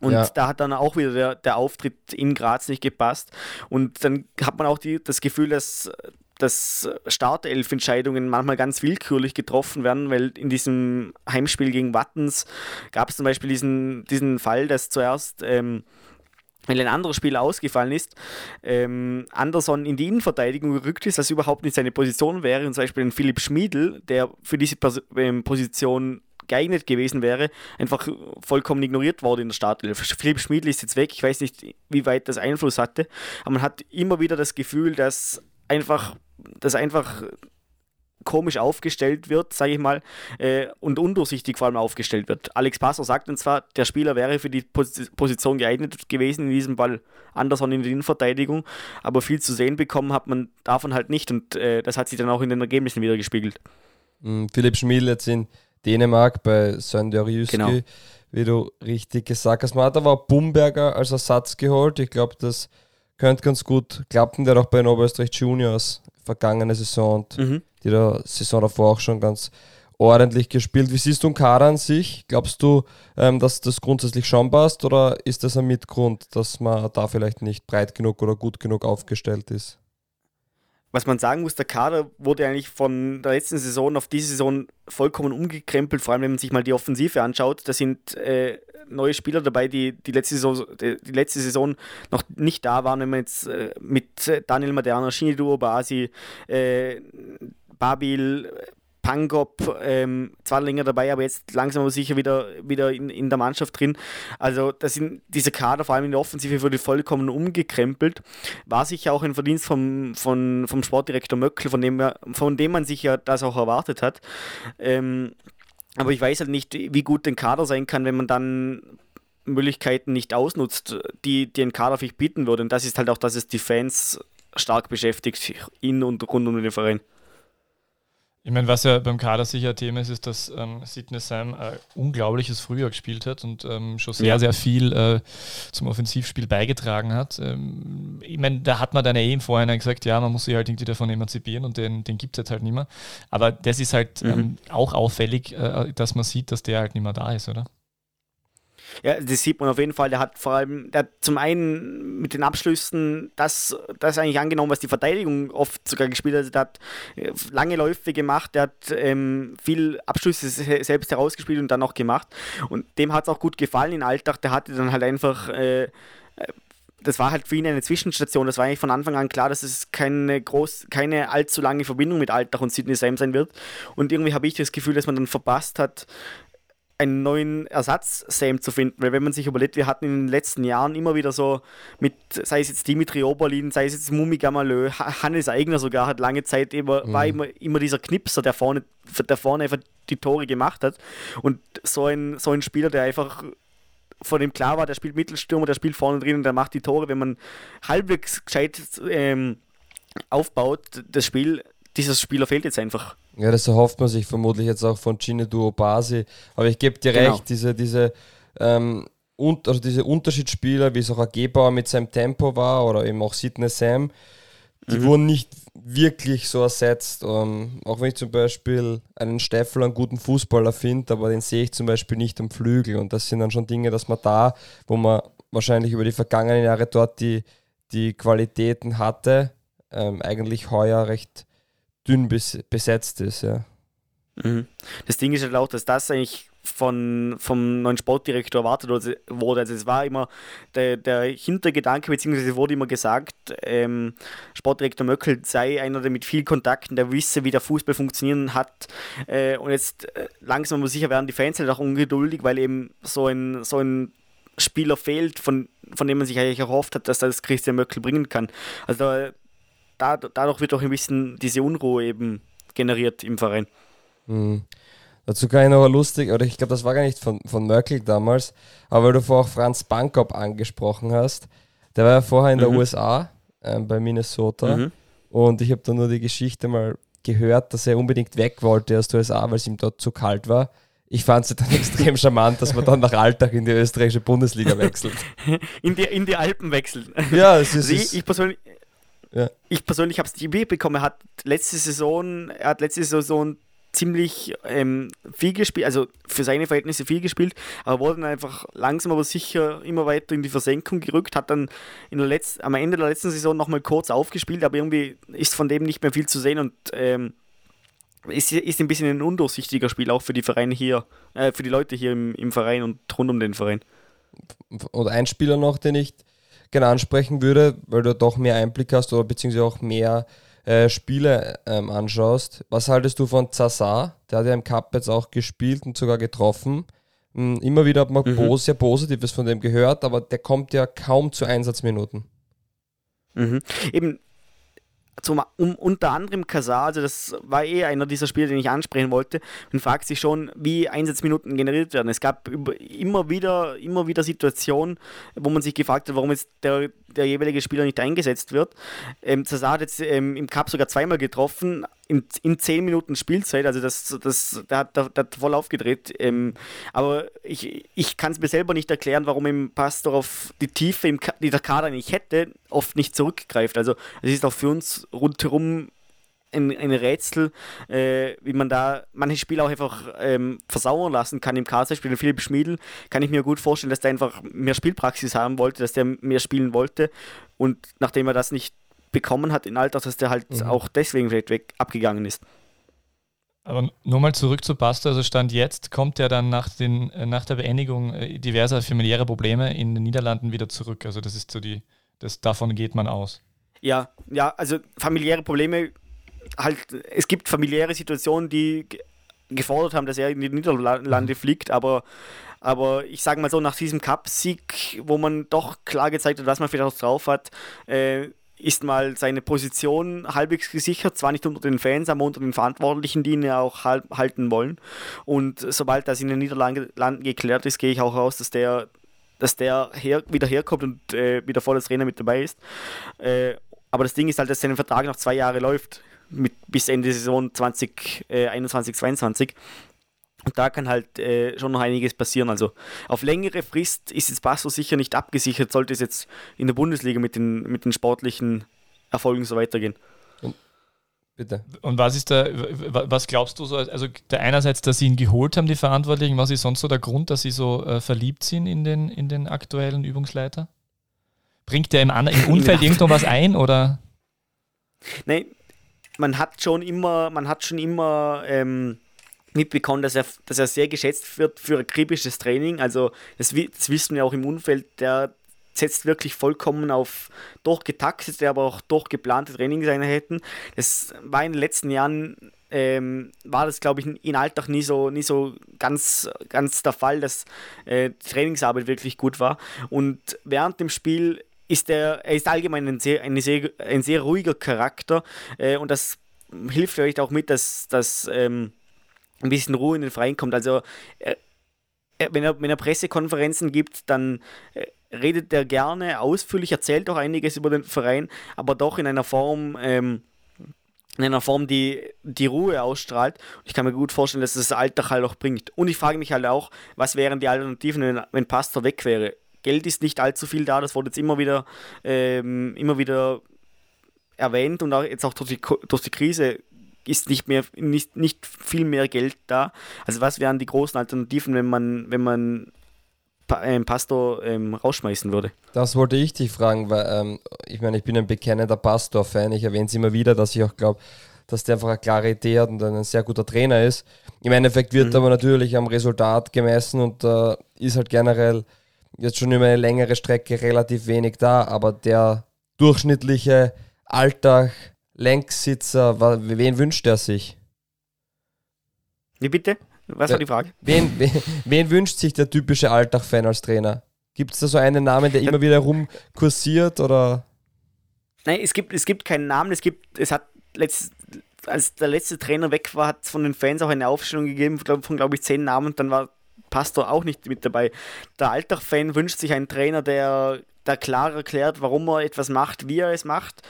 Und ja. da hat dann auch wieder der, der Auftritt in Graz nicht gepasst. Und dann hat man auch die, das Gefühl, dass dass Startelf-Entscheidungen manchmal ganz willkürlich getroffen werden, weil in diesem Heimspiel gegen Wattens gab es zum Beispiel diesen, diesen Fall, dass zuerst ähm, weil ein anderer Spieler ausgefallen ist, ähm, Anderson in die Innenverteidigung gerückt ist, was überhaupt nicht seine Position wäre, und zum Beispiel ein Philipp Schmiedl, der für diese Pers ähm, Position geeignet gewesen wäre, einfach vollkommen ignoriert worden in der Startelf. Philipp Schmiedl ist jetzt weg, ich weiß nicht, wie weit das Einfluss hatte, aber man hat immer wieder das Gefühl, dass einfach, dass einfach komisch aufgestellt wird, sage ich mal, äh, und undurchsichtig vor allem aufgestellt wird. Alex Passer sagt uns zwar, der Spieler wäre für die Pos Position geeignet gewesen, in diesem Fall Anderson in der Innenverteidigung, aber viel zu sehen bekommen hat man davon halt nicht und äh, das hat sich dann auch in den Ergebnissen wieder gespiegelt. Mhm, Philipp Schmiel jetzt in Dänemark bei Söndörjyski, genau. wie du richtig gesagt hast. Man hat aber Bumberger als Ersatz geholt. Ich glaube, das könnte ganz gut klappen. Der hat auch bei den Oberösterreich Juniors vergangene Saison und mhm. die der Saison davor auch schon ganz ordentlich gespielt. Wie siehst du den Kader an sich? Glaubst du, ähm, dass das grundsätzlich schon passt oder ist das ein Mitgrund, dass man da vielleicht nicht breit genug oder gut genug aufgestellt ist? Was man sagen muss, der Kader wurde eigentlich von der letzten Saison auf diese Saison vollkommen umgekrempelt, vor allem wenn man sich mal die Offensive anschaut. Da sind äh, neue Spieler dabei, die die letzte, Saison, die, letzte Saison noch nicht da waren, wenn man jetzt äh, mit Daniel Maderna, Shinidu Obasi, äh, Babil, Pangop ähm, zwar länger dabei, aber jetzt langsam aber sicher wieder, wieder in, in der Mannschaft drin. Also das sind diese Kader, vor allem in der Offensive, wurde vollkommen umgekrempelt. War sicher auch ein Verdienst vom, vom, vom Sportdirektor Möckel, von dem, von dem man sich ja das auch erwartet hat. Ähm, aber ich weiß halt nicht, wie gut ein Kader sein kann, wenn man dann Möglichkeiten nicht ausnutzt, die, die ein Kader vielleicht bieten würde. Und das ist halt auch, dass es die Fans stark beschäftigt, in und rund um den Verein. Ich meine, was ja beim Kader sicher Thema ist, ist, dass ähm, Sidney Sam ein unglaubliches Frühjahr gespielt hat und ähm, schon sehr, sehr viel äh, zum Offensivspiel beigetragen hat. Ähm, ich meine, da hat man dann eh im Vorhinein gesagt, ja, man muss sich halt irgendwie davon emanzipieren und den, den gibt es jetzt halt nicht mehr. Aber das ist halt mhm. Ähm, auch auffällig, äh, dass man sieht, dass der halt nicht mehr da ist, oder? Ja, das sieht man auf jeden Fall. Der hat vor allem, der hat zum einen mit den Abschlüssen das, das eigentlich angenommen, was die Verteidigung oft sogar gespielt hat. Der hat äh, lange Läufe gemacht, der hat ähm, viel Abschlüsse selbst herausgespielt und dann auch gemacht. Und dem hat es auch gut gefallen in Alltag. Der hatte dann halt einfach. Äh, das war halt für ihn eine Zwischenstation. Das war eigentlich von Anfang an klar, dass es keine, groß, keine allzu lange Verbindung mit Alltag und Sydney Sam sein wird. Und irgendwie habe ich das Gefühl, dass man dann verpasst hat, einen neuen Ersatz Sam zu finden, weil wenn man sich überlegt, wir hatten in den letzten Jahren immer wieder so mit, sei es jetzt Dimitri Oberlin, sei es jetzt Mumi Gamalö, Hannes Eigner sogar hat lange Zeit immer, mhm. war immer, immer dieser Knipser, der vorne, der vorne einfach die Tore gemacht hat. Und so ein, so ein Spieler, der einfach von dem klar war, der spielt Mittelstürmer, der spielt vorne drin und der macht die Tore, wenn man halbwegs gescheit ähm, aufbaut, das Spiel, dieser Spieler fehlt jetzt einfach. Ja, das erhofft man sich vermutlich jetzt auch von Duo Basi. Aber ich gebe dir genau. recht, diese, diese, ähm, und, also diese Unterschiedsspieler, wie es auch ein Gebauer mit seinem Tempo war oder eben auch Sidney Sam, die mhm. wurden nicht wirklich so ersetzt. Ähm, auch wenn ich zum Beispiel einen Steffel einen guten Fußballer finde, aber den sehe ich zum Beispiel nicht am Flügel. Und das sind dann schon Dinge, dass man da, wo man wahrscheinlich über die vergangenen Jahre dort die, die Qualitäten hatte, ähm, eigentlich heuer recht dünn bes besetzt ist, ja. Mhm. Das Ding ist halt auch, dass das eigentlich von, vom neuen Sportdirektor erwartet wurde. Also es war immer der, der Hintergedanke, beziehungsweise wurde immer gesagt, ähm, Sportdirektor Möckel sei einer, der mit viel Kontakten, der wisse, wie der Fußball funktionieren hat. Äh, und jetzt äh, langsam aber sicher werden die Fans halt auch ungeduldig, weil eben so ein, so ein Spieler fehlt, von, von dem man sich eigentlich erhofft hat, dass das Christian Möckel bringen kann. Also da, dadurch wird auch ein bisschen diese Unruhe eben generiert im Verein. Mhm. Dazu kann ich noch lustig, oder ich glaube, das war gar nicht von, von Merkel damals, aber weil du vorher auch Franz Bankop angesprochen hast, der war ja vorher in der mhm. USA ähm, bei Minnesota mhm. und ich habe da nur die Geschichte mal gehört, dass er unbedingt weg wollte aus der USA, weil es ihm dort zu kalt war. Ich fand es dann extrem charmant, dass man dann nach Alltag in die österreichische Bundesliga wechselt. in, die, in die Alpen wechselt. Ja, es ist. Also ich, ich persönlich, ja. Ich persönlich habe es nicht mitbekommen. Er hat letzte Saison, er hat letzte Saison ziemlich ähm, viel gespielt, also für seine Verhältnisse viel gespielt, aber wurde dann einfach langsam aber sicher immer weiter in die Versenkung gerückt, hat dann in der Letz am Ende der letzten Saison nochmal kurz aufgespielt, aber irgendwie ist von dem nicht mehr viel zu sehen und ähm, ist, ist ein bisschen ein undurchsichtiger Spiel auch für die Vereine hier, äh, für die Leute hier im, im Verein und rund um den Verein. Und ein Spieler noch, den ich gerne ansprechen würde, weil du doch mehr Einblick hast oder beziehungsweise auch mehr äh, Spiele ähm, anschaust. Was haltest du von Zaza? Der hat ja im Cup jetzt auch gespielt und sogar getroffen. Hm, immer wieder hat man mhm. sehr Positives von dem gehört, aber der kommt ja kaum zu Einsatzminuten. Mhm. Eben, zum, um, unter anderem Kasar, also das war eh einer dieser Spiele, den ich ansprechen wollte. Man fragt sich schon, wie Einsatzminuten generiert werden. Es gab immer wieder, immer wieder Situationen, wo man sich gefragt hat, warum jetzt der, der jeweilige Spieler nicht eingesetzt wird. Ähm, Zazar hat jetzt ähm, im Cup sogar zweimal getroffen, in, in 10 Minuten Spielzeit, also das, das, der, hat, der, der hat voll aufgedreht. Ähm, aber ich, ich kann es mir selber nicht erklären, warum im Pastor auf die Tiefe, im, die der Kader nicht hätte, oft nicht zurückgreift. Also es ist auch für uns rundherum ein, ein Rätsel, äh, wie man da manche Spieler auch einfach ähm, versauern lassen kann. Im Kader-Spiel Philipp Schmiedl kann ich mir gut vorstellen, dass der einfach mehr Spielpraxis haben wollte, dass der mehr spielen wollte und nachdem er das nicht bekommen hat in Alter, dass der halt mhm. auch deswegen vielleicht weg abgegangen ist. Aber nur mal zurück zu Pasta, also Stand jetzt kommt er dann nach, den, äh, nach der Beendigung äh, diverser familiärer Probleme in den Niederlanden wieder zurück. Also das ist so die, das, davon geht man aus. Ja, ja, also familiäre Probleme halt, es gibt familiäre Situationen, die gefordert haben, dass er in die Niederlande mhm. fliegt, aber, aber ich sage mal so, nach diesem Cup-Sieg, wo man doch klar gezeigt hat, was man vielleicht auch drauf hat, äh, ist mal seine Position halbwegs gesichert, zwar nicht unter den Fans, aber unter den Verantwortlichen, die ihn ja auch halten wollen. Und sobald das in den Niederlanden geklärt ist, gehe ich auch raus, dass der, dass der her, wieder herkommt und äh, wieder volles Trainer mit dabei ist. Äh, aber das Ding ist halt, dass sein Vertrag noch zwei Jahre läuft mit, bis Ende Saison 2021, äh, 2022. Und da kann halt äh, schon noch einiges passieren. Also auf längere Frist ist jetzt Basso sicher nicht abgesichert, sollte es jetzt in der Bundesliga mit den, mit den sportlichen Erfolgen so weitergehen. Und, bitte. Und was ist da, was glaubst du so, also der einerseits, dass sie ihn geholt haben, die Verantwortlichen, was ist sonst so der Grund, dass sie so äh, verliebt sind in den, in den aktuellen Übungsleiter? Bringt der im, im Umfeld irgendwas ein oder? Nein, man hat schon immer, man hat schon immer ähm, mitbekommen, dass er, dass er sehr geschätzt wird für akribisches Training. Also das, das wissen wir auch im Umfeld, der setzt wirklich vollkommen auf durchgetaktete, aber auch durchgeplante Trainingseinheiten. Das war in den letzten Jahren ähm, war das, glaube ich, in Alltag nie so, nie so ganz, ganz der Fall, dass äh, die Trainingsarbeit wirklich gut war. Und während dem Spiel ist er, er ist allgemein ein sehr, ein sehr, ein sehr ruhiger Charakter äh, und das hilft vielleicht auch mit, dass, dass ähm, ein bisschen Ruhe in den Verein kommt. Also äh, wenn, er, wenn er Pressekonferenzen gibt, dann äh, redet er gerne ausführlich, erzählt auch einiges über den Verein, aber doch in einer Form, ähm, in einer Form, die die Ruhe ausstrahlt. Ich kann mir gut vorstellen, dass das Alltag halt auch bringt. Und ich frage mich halt auch, was wären die Alternativen, wenn, wenn Pastor weg wäre? Geld ist nicht allzu viel da, das wurde jetzt immer wieder, ähm, immer wieder erwähnt und auch jetzt auch durch die, durch die Krise ist nicht mehr nicht, nicht viel mehr Geld da. Also was wären die großen Alternativen, wenn man, wenn man einen Pastor ähm, rausschmeißen würde? Das wollte ich dich fragen, weil ähm, ich meine, ich bin ein bekennender Pastor-Fan. Ich erwähne es immer wieder, dass ich auch glaube, dass der einfach eine klare Idee hat und ein sehr guter Trainer ist. Im Endeffekt wird mhm. aber natürlich am Resultat gemessen und äh, ist halt generell jetzt schon über eine längere Strecke relativ wenig da, aber der durchschnittliche Alltag, Lenksitzer, wen wünscht er sich? Wie bitte? Was war die Frage? Wen, wen, wen wünscht sich der typische Alltag-Fan als Trainer? Gibt es da so einen Namen, der immer wieder rumkursiert oder? Nein, es gibt, es gibt keinen Namen. Es gibt, es hat letzt, als der letzte Trainer weg war, hat es von den Fans auch eine Aufstellung gegeben von, von glaube ich, zehn Namen und dann war Pastor auch nicht mit dabei. Der Alltag-Fan wünscht sich einen Trainer, der, der klar erklärt, warum er etwas macht, wie er es macht,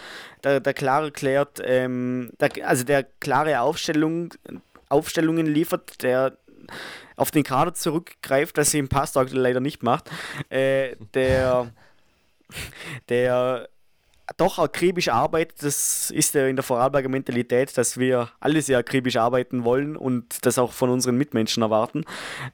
der, der klar erklärt, ähm, der, also der klare Aufstellung, Aufstellungen liefert, der auf den Kader zurückgreift, was sie im Pastor leider nicht macht, äh, der, der doch akribisch arbeitet. Das ist ja in der Vorarlberger Mentalität, dass wir alle sehr akribisch arbeiten wollen und das auch von unseren Mitmenschen erwarten.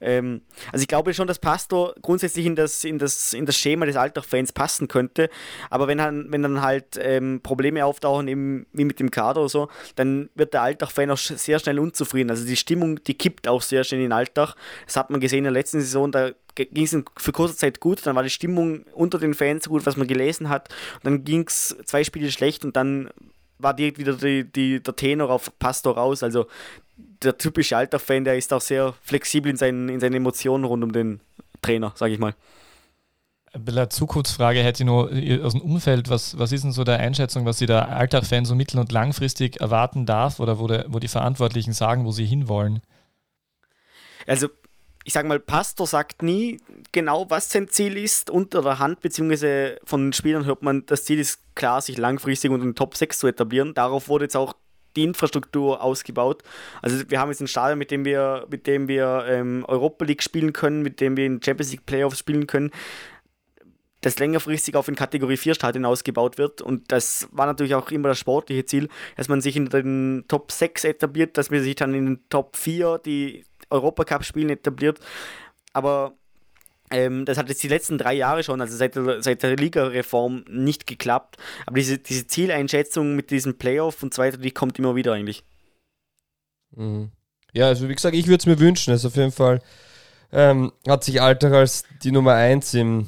Ähm, also ich glaube schon, dass Pastor grundsätzlich in das, in das, in das Schema des Alltag-Fans passen könnte. Aber wenn, dann, wenn dann halt ähm, Probleme auftauchen, eben wie mit dem Kader oder so, dann wird der Alltag-Fan auch sehr schnell unzufrieden. Also die Stimmung, die kippt auch sehr schnell in den Alltag. Das hat man gesehen in der letzten Saison, da ging es für kurze Zeit gut, dann war die Stimmung unter den Fans gut, was man gelesen hat. Und dann ging es zwei Spiele schlecht und dann war direkt wieder die, die, der Tenor auf Pastor raus. Also der typische Alter-Fan, der ist auch sehr flexibel in seinen, in seinen Emotionen rund um den Trainer, sage ich mal. Eine Zukunftsfrage hätte ich noch aus dem Umfeld. Was, was ist denn so der Einschätzung, was Sie der Alltag-Fan so mittel- und langfristig erwarten darf oder wo, der, wo die Verantwortlichen sagen, wo sie hinwollen? Also ich sage mal, Pastor sagt nie genau, was sein Ziel ist unter der Hand, beziehungsweise von den Spielern hört man, das Ziel ist klar, sich langfristig unter den Top 6 zu etablieren. Darauf wurde jetzt auch die Infrastruktur ausgebaut. Also wir haben jetzt ein Stadion, mit dem wir, mit dem wir ähm, Europa League spielen können, mit dem wir in Champions League Playoffs spielen können das längerfristig auf ein Kategorie 4 Stadion ausgebaut wird. Und das war natürlich auch immer das sportliche Ziel, dass man sich in den Top 6 etabliert, dass man sich dann in den Top 4, die Europacup-Spielen etabliert. Aber ähm, das hat jetzt die letzten drei Jahre schon, also seit der, seit der Liga-Reform, nicht geklappt. Aber diese, diese Zieleinschätzung mit diesem Playoff und so weiter, die kommt immer wieder eigentlich. Mhm. Ja, also wie gesagt, ich würde es mir wünschen. Also auf jeden Fall ähm, hat sich Alter als die Nummer 1 im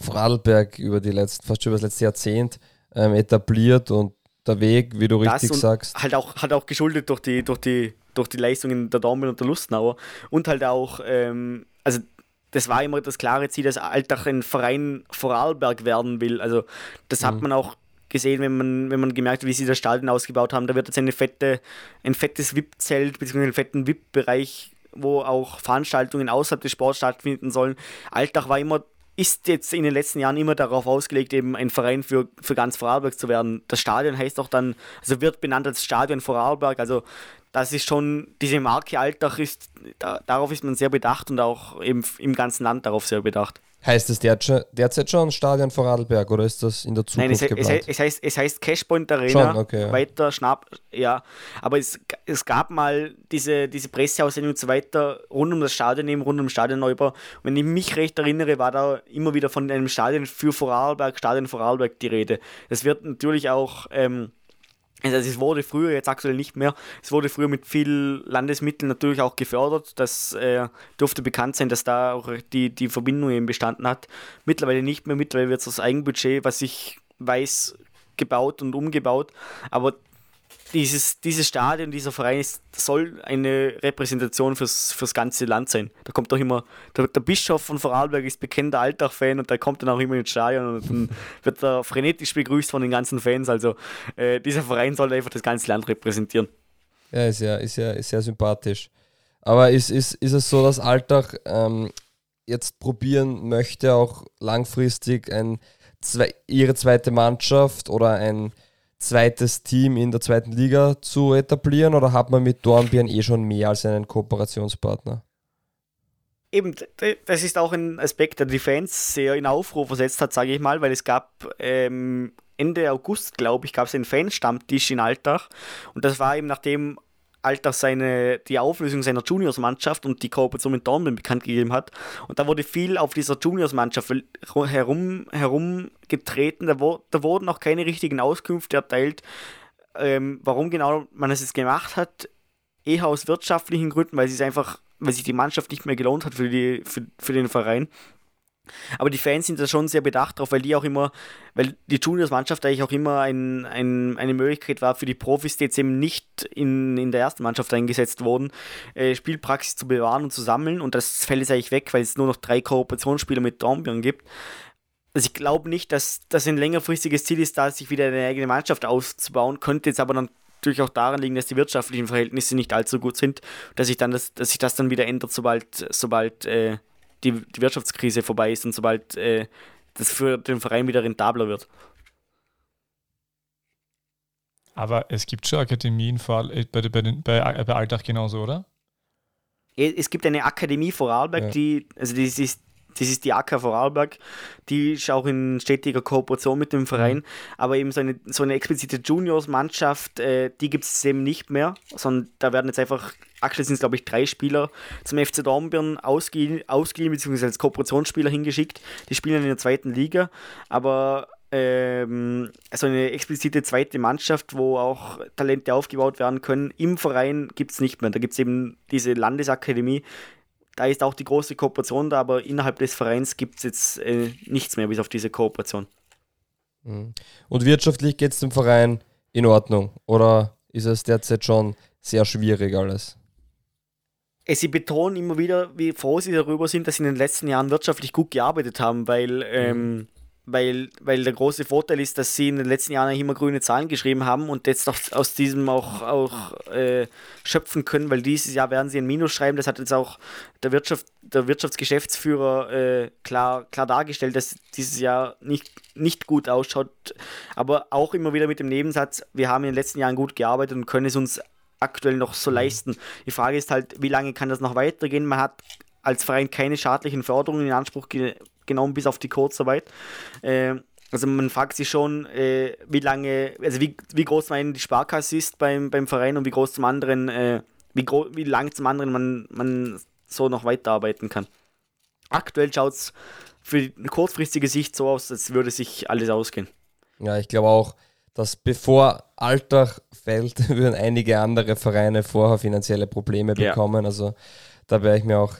Vorarlberg über die letzten, fast schon über das letzte Jahrzehnt ähm, etabliert und der Weg, wie du das richtig sagst. Halt auch, halt auch geschuldet durch die, durch die durch die Leistungen der Daumen und der Lustnauer und halt auch, ähm, also das war immer das klare Ziel, dass Altach ein Verein Vorarlberg werden will. Also das mhm. hat man auch gesehen, wenn man, wenn man gemerkt hat, wie sie das Stadion ausgebaut haben. Da wird jetzt eine fette, ein fettes VIP-Zelt bzw. einen fetten VIP-Bereich, wo auch Veranstaltungen außerhalb des Sports stattfinden sollen. Altach war immer ist jetzt in den letzten Jahren immer darauf ausgelegt, eben ein Verein für, für ganz Vorarlberg zu werden. Das Stadion heißt auch dann, also wird benannt als Stadion Vorarlberg. Also das ist schon, diese Marke Alltag ist, da, darauf ist man sehr bedacht und auch eben im ganzen Land darauf sehr bedacht. Heißt es derzeit schon Stadion vor Radlberg oder ist das in der Zukunft Nein, es, geplant? Es, heißt, es heißt Cashpoint Arena, schon, okay, ja. weiter Schnapp, ja. Aber es, es gab mal diese, diese Presseaussendung und so weiter rund um das Stadion, eben rund um den Stadionneubau. Und wenn ich mich recht erinnere, war da immer wieder von einem Stadion für Vorarlberg, Stadion Vorarlberg die Rede. Es wird natürlich auch ähm, also es wurde früher, jetzt aktuell nicht mehr, es wurde früher mit viel Landesmitteln natürlich auch gefördert. Das äh, dürfte bekannt sein, dass da auch die, die Verbindung eben bestanden hat. Mittlerweile nicht mehr, mittlerweile wird es das Eigenbudget, was ich weiß, gebaut und umgebaut. Aber dieses, dieses Stadion, dieser Verein ist, soll eine Repräsentation fürs, fürs ganze Land sein. Da kommt doch immer, der, der Bischof von Vorarlberg ist bekannter Alltag-Fan und der kommt dann auch immer ins Stadion und dann wird er frenetisch begrüßt von den ganzen Fans. Also äh, dieser Verein soll einfach das ganze Land repräsentieren. Ja, ist ja, ist ja ist sehr sympathisch. Aber ist, ist, ist es so, dass Alltag ähm, jetzt probieren möchte, auch langfristig ein, zwei, ihre zweite Mannschaft oder ein zweites Team in der zweiten Liga zu etablieren oder hat man mit Dornbirn eh schon mehr als einen Kooperationspartner? Eben, das ist auch ein Aspekt, der die Fans sehr in Aufruhr versetzt hat, sage ich mal, weil es gab ähm, Ende August, glaube ich, gab es einen Fanstammtisch in Altach und das war eben nachdem Alter seine, die Auflösung seiner Juniors-Mannschaft und die Kooperation mit Dortmund bekannt gegeben hat. Und da wurde viel auf dieser Juniors-Mannschaft herum, herumgetreten. Da, wo, da wurden auch keine richtigen Auskünfte erteilt, ähm, warum genau man es jetzt gemacht hat. Eher aus wirtschaftlichen Gründen, weil es einfach, weil sich die Mannschaft nicht mehr gelohnt hat für, die, für, für den Verein. Aber die Fans sind da schon sehr bedacht drauf, weil die auch immer, weil die Juniors-Mannschaft eigentlich auch immer ein, ein, eine Möglichkeit war für die Profis, die jetzt eben nicht in, in der ersten Mannschaft eingesetzt wurden, äh, Spielpraxis zu bewahren und zu sammeln. Und das fällt jetzt eigentlich weg, weil es nur noch drei Kooperationsspieler mit Dornbirn gibt. Also ich glaube nicht, dass das ein längerfristiges Ziel ist, da sich wieder eine eigene Mannschaft auszubauen, könnte jetzt aber dann natürlich auch daran liegen, dass die wirtschaftlichen Verhältnisse nicht allzu gut sind, dass sich dann das, dass sich das dann wieder ändert, sobald, sobald äh, die, die Wirtschaftskrise vorbei ist und sobald äh, das für den Verein wieder rentabler wird. Aber es gibt schon Akademien vor, äh, bei, bei, bei, bei Alltag genauso, oder? Es gibt eine Akademie Vorarlberg, ja. die, also die, die, das ist die AK Vorarlberg, die ist auch in stetiger Kooperation mit dem Verein, mhm. aber eben so eine, so eine explizite Juniors-Mannschaft, äh, die gibt es eben nicht mehr, sondern da werden jetzt einfach, aktuell sind es glaube ich drei Spieler zum FC Dornbirn ausgeliehen, ausgeliehen bzw. als Kooperationsspieler hingeschickt, die spielen in der zweiten Liga, aber ähm, so eine explizite zweite Mannschaft, wo auch Talente aufgebaut werden können, im Verein gibt es nicht mehr. Da gibt es eben diese Landesakademie, da ist auch die große Kooperation da, aber innerhalb des Vereins gibt es jetzt äh, nichts mehr bis auf diese Kooperation. Mhm. Und wirtschaftlich geht es dem Verein in Ordnung oder ist es derzeit schon sehr schwierig alles? Sie betonen immer wieder, wie froh sie darüber sind, dass sie in den letzten Jahren wirtschaftlich gut gearbeitet haben, weil ähm, mhm weil, weil der große Vorteil ist, dass sie in den letzten Jahren immer grüne Zahlen geschrieben haben und jetzt auch aus diesem auch, auch äh, schöpfen können, weil dieses Jahr werden sie ein Minus schreiben. Das hat jetzt auch der, Wirtschaft, der Wirtschaftsgeschäftsführer äh, klar, klar dargestellt, dass dieses Jahr nicht, nicht gut ausschaut, aber auch immer wieder mit dem Nebensatz, wir haben in den letzten Jahren gut gearbeitet und können es uns aktuell noch so mhm. leisten. Die Frage ist halt, wie lange kann das noch weitergehen? Man hat als Verein keine schadlichen Förderungen in Anspruch ge genommen, bis auf die Kurzarbeit. Äh, also man fragt sich schon, äh, wie lange, also wie, wie groß man die Sparkasse ist beim, beim Verein und wie groß zum anderen, äh, wie, wie lang zum anderen man, man so noch weiterarbeiten kann. Aktuell schaut es für eine kurzfristige Sicht so aus, als würde sich alles ausgehen. Ja, ich glaube auch, dass bevor Alltag fällt, würden einige andere Vereine vorher finanzielle Probleme bekommen. Ja. Also da wäre ich mir auch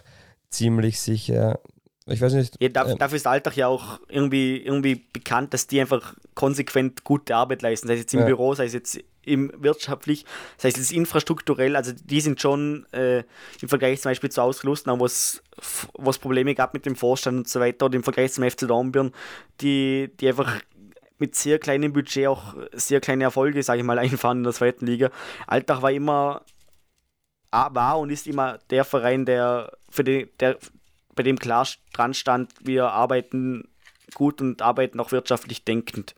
ziemlich sicher. Ich weiß nicht. Ja, dafür, äh, dafür ist Alltag ja auch irgendwie, irgendwie bekannt, dass die einfach konsequent gute Arbeit leisten, sei es jetzt im ja. Büro, sei es jetzt im wirtschaftlich, sei es jetzt infrastrukturell, also die sind schon äh, im Vergleich zum Beispiel zu Ausgelusten, wo es Probleme gab mit dem Vorstand und so weiter, oder im Vergleich zum FC Dornbirn, die, die einfach mit sehr kleinem Budget auch sehr kleine Erfolge, sage ich mal, einfahren in der zweiten Liga. Alltag war immer war und ist immer der Verein, der für den, der bei dem klar dran stand, wir arbeiten gut und arbeiten auch wirtschaftlich denkend.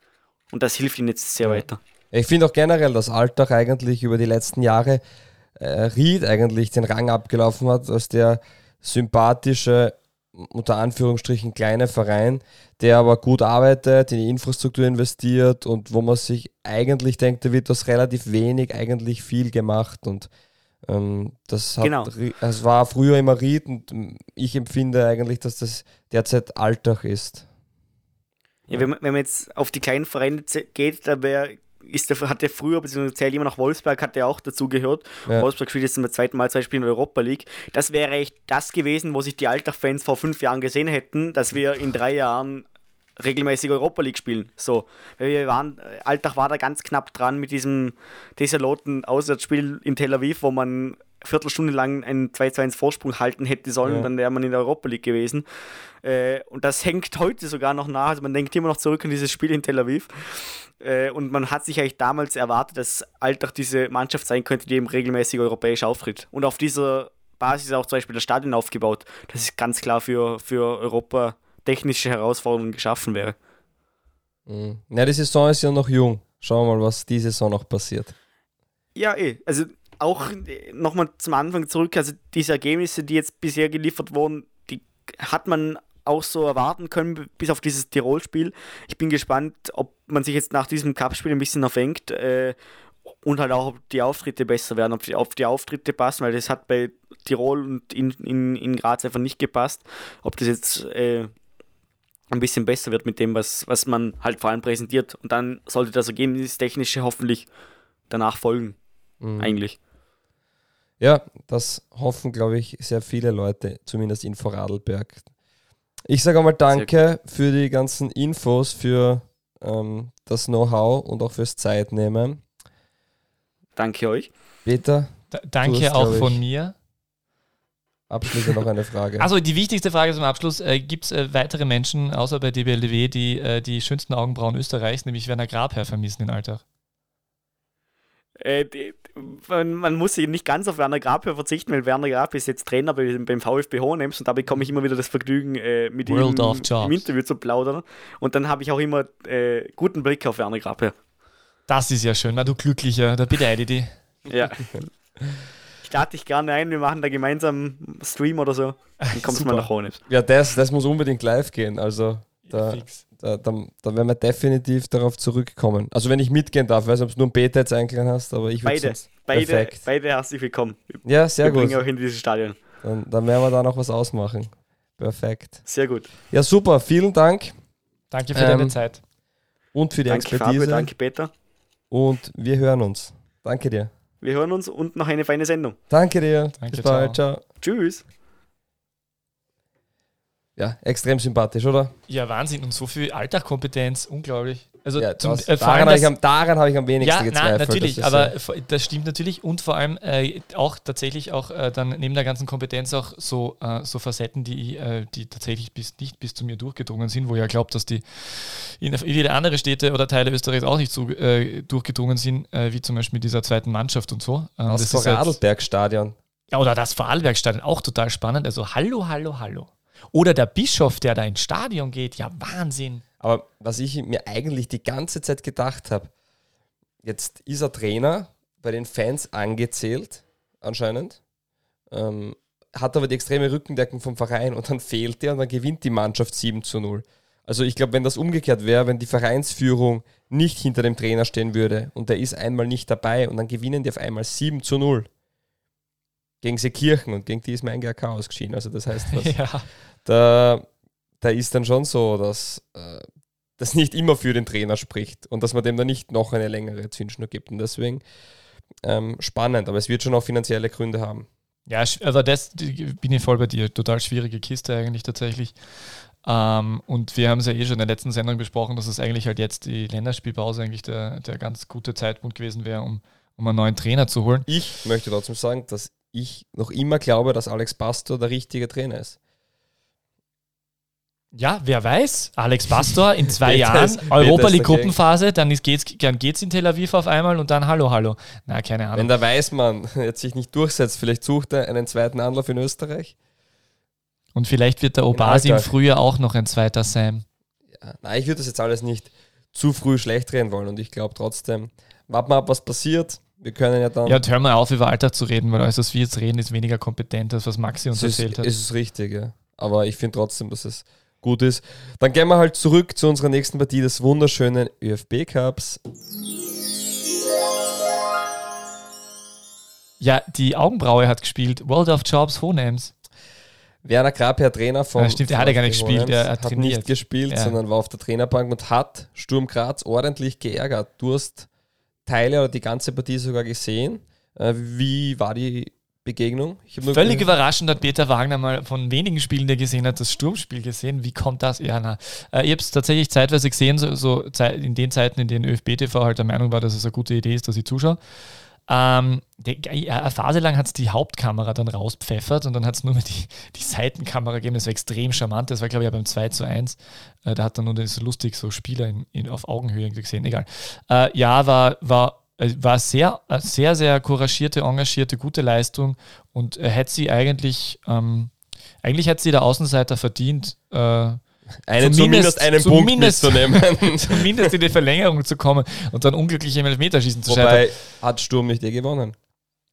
Und das hilft ihnen jetzt sehr ja. weiter. Ich finde auch generell, dass Alltag eigentlich über die letzten Jahre äh, Ried eigentlich den Rang abgelaufen hat, als der sympathische, unter Anführungsstrichen kleine Verein, der aber gut arbeitet, in die Infrastruktur investiert und wo man sich eigentlich denkt, da wird das relativ wenig, eigentlich viel gemacht und das, hat, genau. das war früher immer Ried und ich empfinde eigentlich, dass das derzeit Alltag ist. Ja, wenn man, wenn man jetzt auf die kleinen Vereine geht, da wäre ist der, hat der früher, beziehungsweise zählt immer noch Wolfsberg, hat der auch dazu gehört. Ja. Wolfsberg spielt jetzt zum zweiten Mal zwei Spiele in der Europa League. Das wäre echt das gewesen, wo sich die Alltag-Fans vor fünf Jahren gesehen hätten, dass wir in drei Jahren regelmäßig Europa League spielen. So, wir waren, Alltag war da ganz knapp dran mit diesem desolaten Auswärtsspiel in Tel Aviv, wo man Viertelstunde lang einen 2-2-1 Vorsprung halten hätte sollen, ja. dann wäre man in der Europa League gewesen. Äh, und das hängt heute sogar noch nach. Also man denkt immer noch zurück an dieses Spiel in Tel Aviv. Äh, und man hat sich eigentlich damals erwartet, dass Alltag diese Mannschaft sein könnte, die eben regelmäßig europäisch auftritt. Und auf dieser Basis ist auch zum Beispiel das Stadion aufgebaut. Das ist ganz klar für, für Europa technische Herausforderung geschaffen wäre. Mhm. Ja, die Saison ist ja noch jung. Schauen wir mal, was diese Saison noch passiert. Ja, eh. Also auch nochmal zum Anfang zurück, also diese Ergebnisse, die jetzt bisher geliefert wurden, die hat man auch so erwarten können, bis auf dieses Tirol-Spiel. Ich bin gespannt, ob man sich jetzt nach diesem Cup-Spiel ein bisschen erfängt äh, und halt auch, ob die Auftritte besser werden, ob die, ob die Auftritte passen, weil das hat bei Tirol und in, in, in Graz einfach nicht gepasst. Ob das jetzt äh, ein bisschen besser wird mit dem, was, was man halt vor allem präsentiert. Und dann sollte das Ergebnistechnische hoffentlich danach folgen. Mhm. Eigentlich. Ja, das hoffen, glaube ich, sehr viele Leute, zumindest in Vorarlberg. Ich sage einmal Danke für die ganzen Infos, für ähm, das Know-how und auch fürs Zeitnehmen. Danke euch. Peter. D danke hast, auch von mir. Abschließend noch eine Frage. Also die wichtigste Frage zum Abschluss. Äh, Gibt es äh, weitere Menschen außer bei DBLW, die äh, die schönsten Augenbrauen Österreichs, nämlich Werner Grabherr, vermissen in Alltag? Äh, die, man, man, muss sich nicht ganz auf Werner Grabherr verzichten, weil Werner Grabherr ist jetzt Trainer beim, beim VfB Hohenems und da bekomme ich immer wieder das Vergnügen, äh, mit World ihm im Interview zu plaudern. Und dann habe ich auch immer äh, guten Blick auf Werner Grabherr. Das ist ja schön, na du Glücklicher, da beneide ich dich. Ja. Ich lade dich gerne ein, wir machen da gemeinsam einen Stream oder so. Dann kommst du mal nach Honitz. Ja, das, das muss unbedingt live gehen. Also da, da, da, da werden wir definitiv darauf zurückkommen. Also wenn ich mitgehen darf, weiß nicht, ob du nur ein Beta jetzt eingeladen hast, aber ich würde Beide, beide, Perfekt. beide herzlich willkommen. Ja, sehr wir gut. bringen auch in dieses Stadion. Dann, dann werden wir da noch was ausmachen. Perfekt. Sehr gut. Ja, super. Vielen Dank Danke für Ähm, deine Zeit. und für die danke Expertise. Fabio, danke Peter. Und wir hören uns. Danke dir. Wir hören uns und noch eine feine Sendung. Danke dir. Danke, Bis bald. ciao. Tschüss. Ja, extrem sympathisch, oder? Ja, Wahnsinn. Und so viel Alltagkompetenz, unglaublich. Also Ja, zum, das, äh, daran habe ich, am- daran habe ich am wenigsten ja, gezweifelt. nein, natürlich, Das aber ja- das stimmt natürlich und vor allem äh, auch tatsächlich auch äh, dann neben der ganzen Kompetenz auch so, äh, so Facetten, die, äh, die tatsächlich bis, nicht bis zu mir durchgedrungen sind, wo ich ja glaubt, dass die in viele andere Städte oder Teile Österreichs auch nicht so äh, durchgedrungen sind, wie zum Beispiel mit dieser zweiten Mannschaft und so. Ähm, das ist halt- Vorarlberg-Stadion. ja, oder das Vorarlbergstadion, auch total spannend. Also hallo, hallo, hallo. Oder der Bischof, der da ins Stadion geht, ja Wahnsinn. Aber was ich mir eigentlich die ganze Zeit gedacht habe, jetzt ist er Trainer, bei den Fans angezählt, anscheinend, ähm, hat aber die extreme Rückendeckung vom Verein und dann fehlt er und dann gewinnt die Mannschaft 7 zu 0. Also ich glaube, wenn das umgekehrt wäre, wenn die Vereinsführung nicht hinter dem Trainer stehen würde und der ist einmal nicht dabei und dann gewinnen die auf einmal 7 zu 0 gegen Seekirchen und gegen die ist mein GRK ausgeschieden. Also das heißt, was, Ja. da, da ist dann schon so, dass äh, das nicht immer für den Trainer spricht und dass man dem dann nicht noch eine längere Zündschnur gibt. Und deswegen ähm, spannend, aber es wird schon auch finanzielle Gründe haben. Ja, also das bin ich voll bei dir. Total schwierige Kiste eigentlich tatsächlich. Ähm, und wir haben es ja eh schon in der letzten Sendung besprochen, dass es eigentlich halt jetzt die Länderspielpause eigentlich der, der ganz gute Zeitpunkt gewesen wäre, um, um einen neuen Trainer zu holen. Ich möchte trotzdem sagen, dass ich noch immer glaube, dass Alex Pastor der richtige Trainer ist. Ja, wer weiß, Alex Pastor in zwei Jahren, Europa League. Gruppenphase, dann ist, geht's, dann geht's in Tel Aviv auf einmal und dann Hallo, Hallo. Na, keine Ahnung. Wenn der Weißmann jetzt sich nicht durchsetzt, vielleicht sucht er einen zweiten Anlauf in Österreich. Und vielleicht wird der Obasi im. Frühjahr auch noch ein zweiter Sam. Ja, nein, ich würde das jetzt alles nicht zu früh schlecht reden wollen und ich glaube trotzdem, warten wir ab, was passiert. Wir können ja dann. Ja, und hör mal auf, über Alltag zu reden, weil alles, was wir jetzt reden, ist weniger kompetent, als was Maxi uns Es ist, erzählt hat. es ist richtig, ja. Aber ich finde trotzdem, dass es gut ist. Dann gehen wir halt zurück zu unserer nächsten Partie des wunderschönen ÖFB Cups. Ja, die Augenbraue hat gespielt. World of Jobs Hohenems. Werner Grabherr, Trainer von. Ja, stimmt, er hat ja gar nicht gespielt, er hat hat nicht gespielt, Ja. sondern war auf der Trainerbank und hat Sturm Graz ordentlich geärgert. Du hast Teile oder die ganze Partie sogar gesehen. Äh, Wie war die Begegnung? Völlig überraschend hat Peter Wagner mal von wenigen Spielen, die er gesehen hat, das Sturmspiel gesehen. Wie kommt das? Ja, na. Äh, ich habe es tatsächlich zeitweise gesehen, so, so in den Zeiten, in denen ÖFB-TV halt der Meinung war, dass es eine gute Idee ist, dass ich zuschaue. Ähm, die, ja, eine Phase lang hat es die Hauptkamera dann rauspfeffert und dann hat es nur mehr die, die Seitenkamera gegeben. Das war extrem charmant. Das war, glaube ich, auch beim 2 zu 1. Äh, da hat dann nur das lustig so Spieler in, in, auf Augenhöhe gesehen. Egal. Äh, ja, war, war, war sehr, äh, sehr, sehr couragierte, engagierte, gute Leistung und äh, hätte sie eigentlich, ähm, eigentlich hätte sie der Außenseiter verdient, äh, einen, zumindest- zumindest einen zumindest- Punkt mitzunehmen. zumindest in die Verlängerung zu kommen und dann unglücklich im Elfmeterschießen zu scheitern. Wobei hat Sturm nicht eh gewonnen.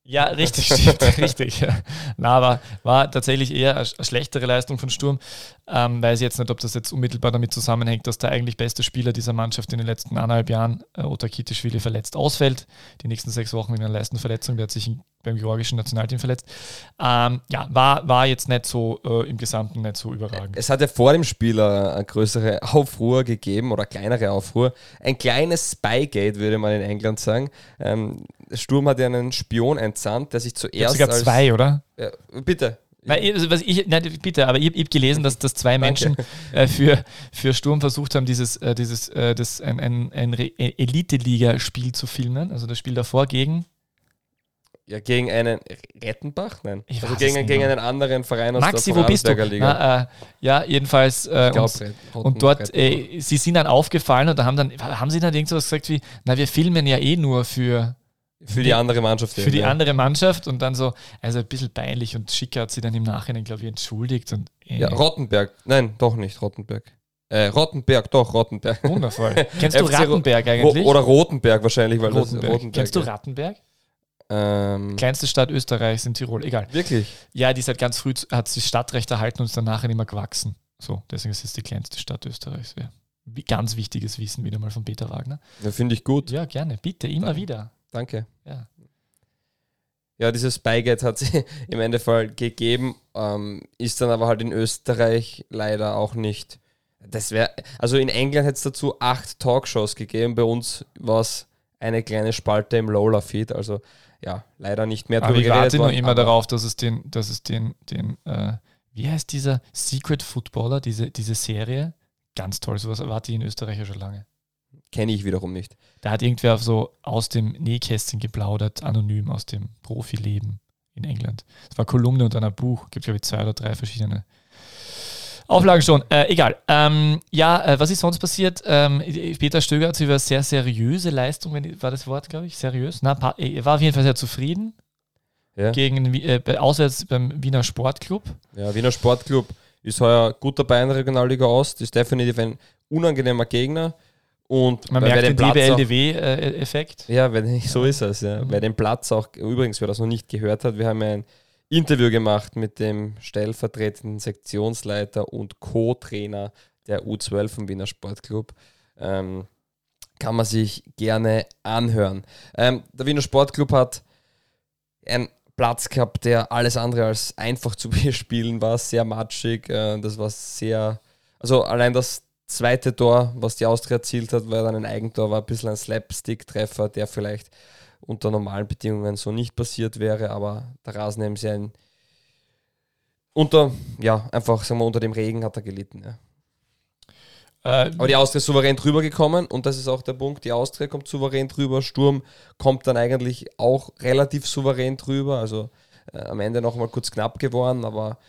Ja, richtig, richtig. Ja. Na, aber war tatsächlich eher eine schlechtere Leistung von Sturm. Ähm, weiß jetzt nicht, ob das jetzt unmittelbar damit zusammenhängt, dass der eigentlich beste Spieler dieser Mannschaft in den letzten eineinhalb Jahren, äh, Ota Kitischwili, verletzt ausfällt. Die nächsten sechs Wochen mit einer Leistenverletzung. Der hat sich in, beim georgischen Nationalteam verletzt. Ähm, ja, war, war jetzt nicht so äh, im Gesamten nicht so überragend. Es hat ja vor dem Spiel eine, eine größere Aufruhr gegeben oder kleinere Aufruhr. Ein kleines Spygate, würde man in England sagen. Ähm, Sturm hat ja einen Spion entsandt, der sich zuerst. sogar als, zwei, oder? Ja, bitte. Nein, also was ich, nein, bitte, aber ich, ich habe gelesen, dass, dass zwei Menschen äh, für, für Sturm versucht haben, dieses, äh, dieses äh, das, ein, ein, ein Elite-Liga-Spiel zu filmen. Also das Spiel davor gegen Ja, gegen einen Rettenbach? Nein. Ich also gegen, gegen einen anderen Verein aus Maxi, der wo bist du? Liga. Na, äh, ja, jedenfalls. Äh, glaub, und, Red- und dort, äh, sie sind dann aufgefallen und da haben dann, haben sie dann irgend sowas gesagt wie, na, wir filmen ja eh nur für, für die andere Mannschaft. für die ja. andere Mannschaft und dann so, also ein bisschen peinlich und Schicker hat sie dann im Nachhinein, glaube ich, entschuldigt und äh, Ja, Rottenberg. Nein, doch nicht Rottenberg. Äh, Rottenberg, doch, Rottenberg. wundervoll. Kennst du Rattenberg eigentlich? oder Rotenberg wahrscheinlich, weil Rotenberg. das Rotenberg. Kennst du. Rattenberg? Ähm, Kleinste Stadt Österreichs in Tirol, egal. wirklich? Ja, die ist halt ganz früh, hat sie Stadtrecht erhalten und ist dann nachher immer gewachsen. So, deswegen ist es die kleinste Stadt Österreichs. Ja. Ganz wichtiges Wissen wieder mal von Peter Wagner. Ja, finde ich gut. Ja, gerne, bitte, immer Danke. wieder. Danke. Ja. Ja, dieses Spygate hat sie im Endeffekt gegeben, ähm, ist dann aber halt in Österreich leider auch nicht. Das wäre, also in England hätte es dazu acht Talkshows gegeben, bei uns war es eine kleine Spalte im Lola-Feed, also ja, leider nicht mehr Aber ich warte worden, immer aber darauf, dass es den, dass es den, den, äh, wie heißt dieser Secret Footballer, diese, diese Serie? Ganz toll, sowas erwarte ich in Österreich ja schon lange. Kenne ich wiederum nicht. Da hat irgendwer so aus dem Nähkästchen geplaudert, anonym aus dem Profileben in England. Es war Kolumne und dann ein Buch. Gibt, glaube ich, zwei oder drei verschiedene Auflagen schon. Äh, egal. Ähm, ja, äh, was ist sonst passiert? Ähm, Peter Stöger hat sich über sehr seriöse Leistung, wenn war das Wort, glaube ich, seriös? Na, er war auf jeden Fall sehr zufrieden. Ja, Gegen den äh, auswärts beim Wiener Sportclub. ja Wiener Sportclub ist heuer gut dabei in der Regionalliga Ost, ist definitiv ein unangenehmer Gegner und Man weil merkt den auch- DBLDW-Effekt. Ja, wenn, so ist es. Ja. Mhm. Wer den Platz auch, übrigens, wer das noch nicht gehört hat, wir haben ein Interview gemacht mit dem stellvertretenden Sektionsleiter und Co-Trainer der U12 vom Wiener Sportclub. Ähm, kann man sich gerne anhören. Ähm, der Wiener Sportclub hat einen Platz gehabt, der alles andere als einfach zu bespielen war, sehr matschig. Äh, das war sehr, also allein das zweite Tor, was die Austria erzielt hat, war dann ein Eigentor, war ein bisschen ein Slapstick-Treffer, der vielleicht unter normalen Bedingungen so nicht passiert wäre, aber der Rasen eben sehr ein, unter, ja, einfach, sagen wir, unter dem Regen hat er gelitten. Ja. Äh, Aber die Austria ist souverän drüber gekommen und das ist auch der Punkt. Die Austria kommt souverän drüber, Sturm kommt dann eigentlich auch relativ souverän drüber. Also äh, am Ende noch mal kurz knapp geworden, aber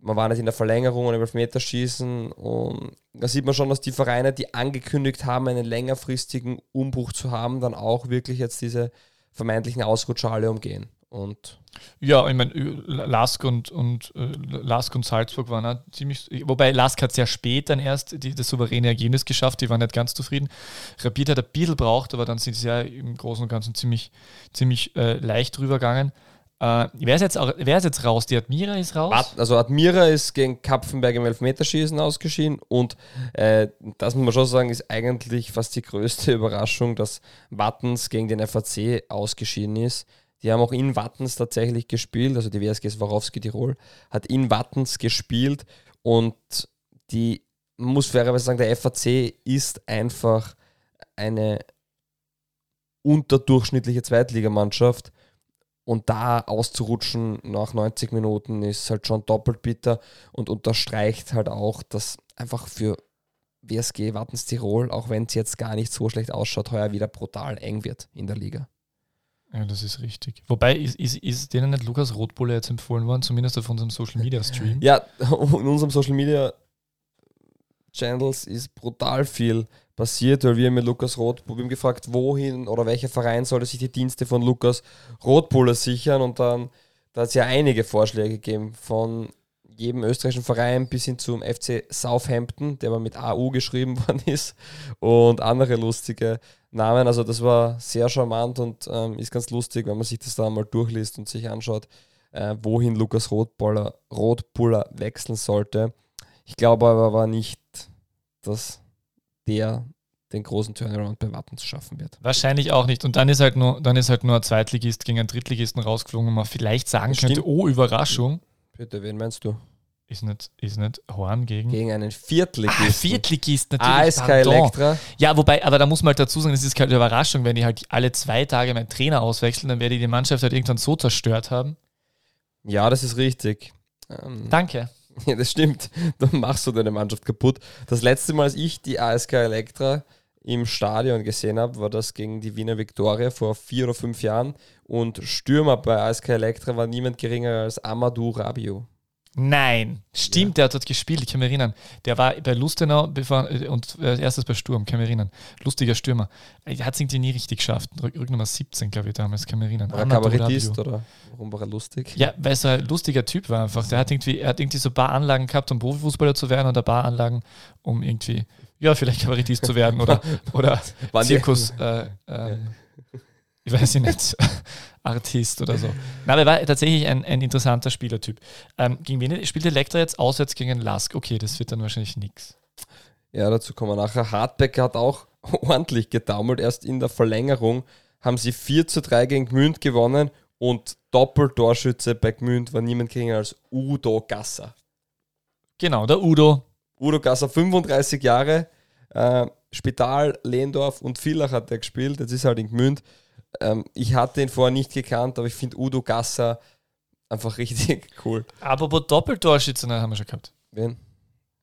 man war nicht in der Verlängerung und im Elfmeterschießen. Und da sieht man schon, dass die Vereine, die angekündigt haben, einen längerfristigen Umbruch zu haben, dann auch wirklich jetzt diese vermeintlichen Ausrutscher alle umgehen. Und Ja, ich meine, Lask und, und äh, Lask und Salzburg waren auch ziemlich, wobei Lask hat sehr spät dann erst die, das souveräne Ergebnis geschafft, die waren nicht ganz zufrieden. Rapid hat ein bisschen braucht, aber dann sind sie ja im Großen und Ganzen ziemlich, ziemlich äh, leicht drüber gegangen. Äh, wer, ist jetzt, wer ist jetzt raus? Die Admira ist raus? Also Admira ist gegen Kapfenberg im Elfmeterschießen ausgeschieden und äh, das muss man schon sagen, ist eigentlich fast die größte Überraschung, dass Wattens gegen den FAC ausgeschieden ist. Die haben auch in Wattens tatsächlich gespielt, also die WSG Swarovski Tirol hat in Wattens gespielt und die, muss fairerweise sagen, der FAC ist einfach eine unterdurchschnittliche Zweitligamannschaft und da auszurutschen nach 90 Minuten ist halt schon doppelt bitter und unterstreicht halt auch, dass einfach für WSG Wattens Tirol, auch wenn es jetzt gar nicht so schlecht ausschaut, heuer wieder brutal eng wird in der Liga. Ja, das ist richtig. Wobei, ist, ist, ist denen nicht Lukas Rotbulle jetzt empfohlen worden, zumindest auf unserem Social Media Stream? Ja, in unserem Social Media Channels ist brutal viel passiert, weil wir mit Lukas Roth, wir haben gefragt, wohin oder welcher Verein sollte sich die Dienste von Lukas Rotbuller sichern und dann da hat es ja einige Vorschläge gegeben von jedem österreichischen Verein bis hin zum FC Southampton, der aber mit AU geschrieben worden ist und andere lustige Namen. Also das war sehr charmant und ähm, ist ganz lustig, wenn man sich das da mal durchliest und sich anschaut, äh, wohin Lukas Rotbuller, Rotbuller wechseln sollte. Ich glaube aber war nicht, dass der den großen Turnaround bei Watten zu schaffen wird. Wahrscheinlich auch nicht. Und dann ist halt nur, dann ist halt nur ein Zweitligist gegen einen Drittligisten rausgeflogen, wo man vielleicht sagen Das könnte, stimmt. oh, Überraschung. Bitte, wen meinst du? Ist nicht, ist nicht Horn gegen. Gegen einen Viertligisten. ah, Viertligist, natürlich. ASK pardon. Elektra. Ja, wobei, aber da muss man halt dazu sagen, das ist keine Überraschung, wenn die halt alle zwei Tage meinen Trainer auswechseln, dann werde ich die Mannschaft halt irgendwann so zerstört haben. Ja, das ist richtig. Ähm, Danke. Ja, das stimmt. Dann machst du deine Mannschaft kaputt. Das letzte Mal, als ich die ASK Elektra im Stadion gesehen habe, war das gegen die Wiener Viktoria vor vier oder fünf Jahren. Und Stürmer bei ASK Elektra war niemand geringer als Amadou Rabiot. Nein, stimmt, der hat dort gespielt, ich kann mich erinnern. Der war bei Lustenau bevor, äh, und äh, erstes bei Sturm, kann mich erinnern. Lustiger Stürmer. Er hat es irgendwie nie richtig geschafft. Rück, Rücknummer 17, glaube ich, damals, kann mich erinnern. War er Kabarettist oder warum war er lustig? Ja, weil es ein lustiger Typ war einfach. Der hat irgendwie, er hat irgendwie so ein paar Anlagen gehabt, um Profifußballer zu werden und ein paar Anlagen, um irgendwie, ja, vielleicht Kabarettist zu werden oder, oder Zirkus. Äh, ähm, ich weiß nicht, Artist oder so. Nein, aber er war tatsächlich ein, ein interessanter Spielertyp. Ähm, gegen wen spielt Elektra jetzt auswärts gegen Lask? Okay, das wird dann wahrscheinlich nichts. Ja, dazu kommen wir nachher. Hartbecker hat auch ordentlich getaumelt. Erst in der Verlängerung haben sie 4 zu 3 gegen Gmünd gewonnen und Doppeltorschütze bei Gmünd war niemand geringer als Udo Gasser. Genau, der Udo. Udo Gasser, 35 Jahre, äh, Spital, Lehndorf und Villach hat er gespielt. Jetzt ist er halt in Gmünd. Ähm, ich hatte ihn vorher nicht gekannt, aber ich finde Udo Gasser einfach richtig cool. Apropos Doppeltorschütze, nein, haben wir schon gehabt. Wen?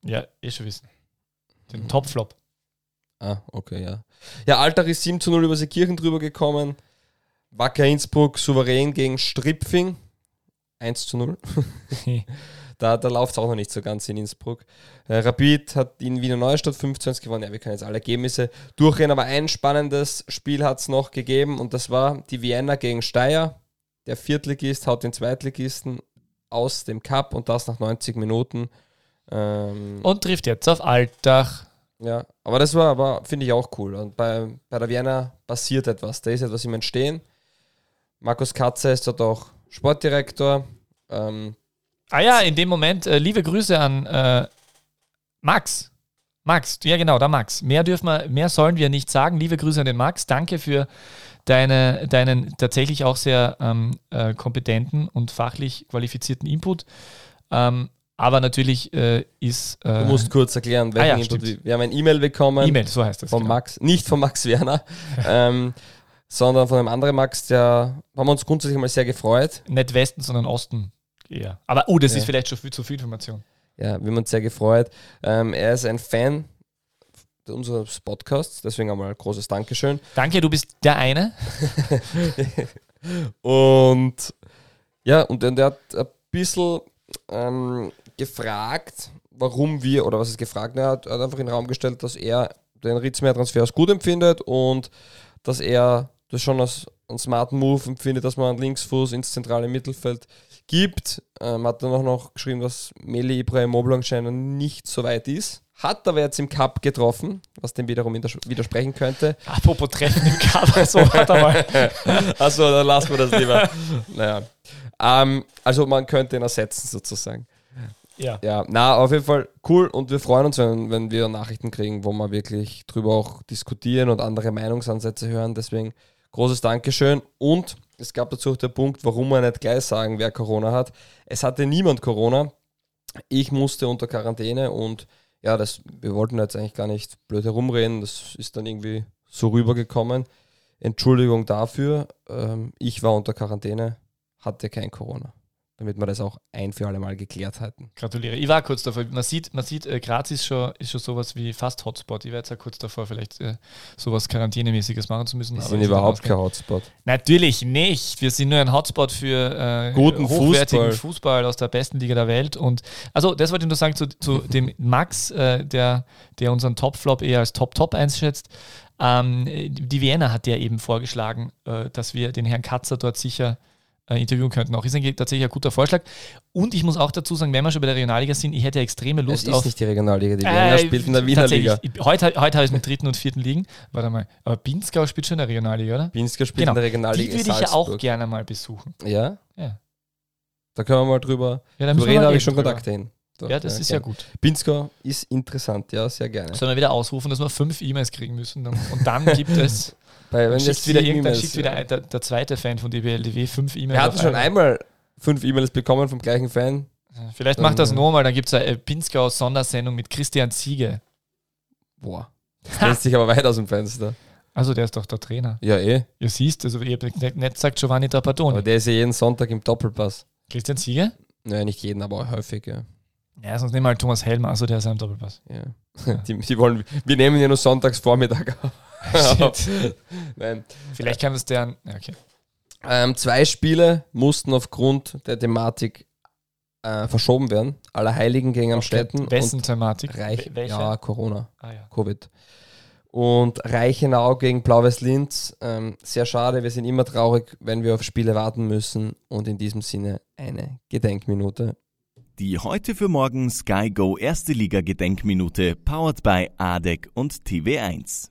Ja, eh schon wissen. Den Topflop. Ah, okay, ja. Ja, Alter ist 7 zu 0 über Seekirchen drüber gekommen. Wacker Innsbruck souverän gegen Stripfing. 1 zu 0. da da läuft es auch noch nicht so ganz in Innsbruck. Äh, Rapid hat in Wiener Neustadt 15 gewonnen. Ja, wir können jetzt alle Ergebnisse durchgehen, aber ein spannendes Spiel hat es noch gegeben und das war die Vienna gegen Steyr. Der Viertligist haut den Zweitligisten aus dem Cup und das nach 90 Minuten. Ähm, Und trifft jetzt auf Altach. ja, aber das war aber, finde ich, auch cool. Und bei, bei der Vienna passiert etwas. Da ist etwas im Entstehen. Markus Katze ist dort auch Sportdirektor. Ähm, Ah ja, in dem Moment, äh, liebe Grüße an äh, Max. Max, ja genau, da Max. Mehr dürfen wir, mehr sollen wir nicht sagen. Liebe Grüße an den Max. Danke für deine, deinen tatsächlich auch sehr ähm, äh, kompetenten und fachlich qualifizierten Input. Ähm, aber natürlich äh, ist äh, du musst kurz erklären, welchen ja, Input stimmt. wir- Wir haben ein E-Mail bekommen E-Mail, so heißt das. von genau. Max, nicht von Max Werner, ähm, sondern von einem anderen Max, der haben wir uns grundsätzlich mal sehr gefreut. Nicht Westen, sondern Osten. Eher. Aber, oh, das Ja. ist vielleicht schon viel zu viel Information. Ja, wir haben uns sehr gefreut. Ähm, er ist ein Fan unseres Podcasts, deswegen einmal ein großes Dankeschön. Danke, du bist der eine. Und ja, und dann der hat ein bisschen ähm, gefragt, warum wir, oder was ist gefragt, er hat, hat einfach in den Raum gestellt, dass er den Ritzmeier-Transfer als gut empfindet und dass er das schon als einen smarten Move empfindet, dass man einen Linksfuß ins zentrale Mittelfeld gibt. Ähm, hat dann auch noch geschrieben, dass Meli Ibrahimoğlu anscheinend nicht so weit ist. Hat aber jetzt im Cup getroffen, was dem wiederum widers- widersprechen könnte. Apropos Treffen im Cover, so warte mal. Achso, dann lassen wir das lieber. naja. Ähm, also man könnte ihn ersetzen sozusagen. Ja. Ja, na, auf jeden Fall cool und wir freuen uns, wenn, wenn wir Nachrichten kriegen, wo wir wirklich drüber auch diskutieren und andere Meinungsansätze hören. Deswegen großes Dankeschön. Und es gab dazu auch der Punkt, warum wir nicht gleich sagen, wer Corona hat. Es hatte niemand Corona. Ich musste unter Quarantäne und ja, das, wir wollten jetzt eigentlich gar nicht blöd herumreden. Das ist dann irgendwie so rübergekommen. Entschuldigung dafür. Ähm, ich war unter Quarantäne, hatte kein Corona. Damit wir das auch ein für alle Mal geklärt hatten. Gratuliere. Ich war kurz davor. Man sieht, man sieht äh, Graz ist schon, ist schon sowas wie fast Hotspot. Ich war jetzt auch kurz davor, vielleicht äh, sowas Quarantänemäßiges machen zu müssen. Wir sind überhaupt kein Hotspot. Natürlich nicht. Wir sind nur ein Hotspot für äh, Guten hochwertigen Fußball. Fußball. aus der besten Liga der Welt. Und also das wollte ich nur sagen zu, zu dem Max, äh, der, der unseren Topflop eher als Top-Top einschätzt. Ähm, die Vienna hat ja eben vorgeschlagen, äh, dass wir den Herrn Katzer dort sicher äh, interviewen könnten. Auch ist eigentlich tatsächlich ein guter Vorschlag. Und ich muss auch dazu sagen, wenn wir schon bei der Regionalliga sind, ich hätte extreme Es Lust ist auf nicht die Regionalliga, die Wiener äh, spielt in der Wiener. Liga. Ich- Heute, heute habe ich mit dritten und vierten Ligen. Warte mal. Aber Pinzgau spielt schon in der Regionalliga, oder? Pinsker spielt Genau. in der Die Regionalliga würde ich ja auch gerne mal besuchen. Ja? Ja. Da können wir mal drüber, Ja, drüber da müssen wir reden, mal habe ich schon drüber. Kontakte hin. Doch, Ja, das ist ja gern. gut. Pinsker ist interessant, ja, sehr gerne. Sollen wir wieder ausrufen, dass wir fünf E-Mails kriegen müssen? Dann, und dann gibt es, Dann wenn schickt jetzt wieder, irgendein, E-Mails- schickt wieder ein, der, der zweite Fan von DBLDW fünf E-Mails. Wir hatten schon einmal. fünf E-Mails bekommen vom gleichen Fan. Vielleicht macht das nochmal, dann gibt es eine Pinzgau Sondersendung mit Christian Ziege. Boah. Das lässt sich aber weit aus dem Fenster. Also der ist doch der Trainer. Ja, eh. Ihr siehst, also ihr habt nicht, nicht sagt Giovanni Aber Trapattoni. der ist ja jeden Sonntag im Doppelpass. Christian Ziege? Naja, nicht jeden, aber häufig, ja. Ja, sonst nehmen wir halt Thomas Helmer, also der ist am Doppelpass. ja. Ja. Die, die wollen, wir nehmen ja nur sonntags Vormittag auf. Nein. Vielleicht kann es der. Ja, okay. Ähm, zwei Spiele mussten aufgrund der Thematik äh, verschoben werden. Allerheiligen gegen Amstetten Wessen Thematik? Reich, Wel- welche? ja, Corona, Ah, ja. Covid. Und Reichenau gegen Blau-Weiß-Linz. Ähm, sehr schade, wir sind immer traurig, wenn wir auf Spiele warten müssen. Und in diesem Sinne eine Gedenkminute. Die heute für morgen Sky Go Erste Liga Gedenkminute, powered by ADEC und TV1.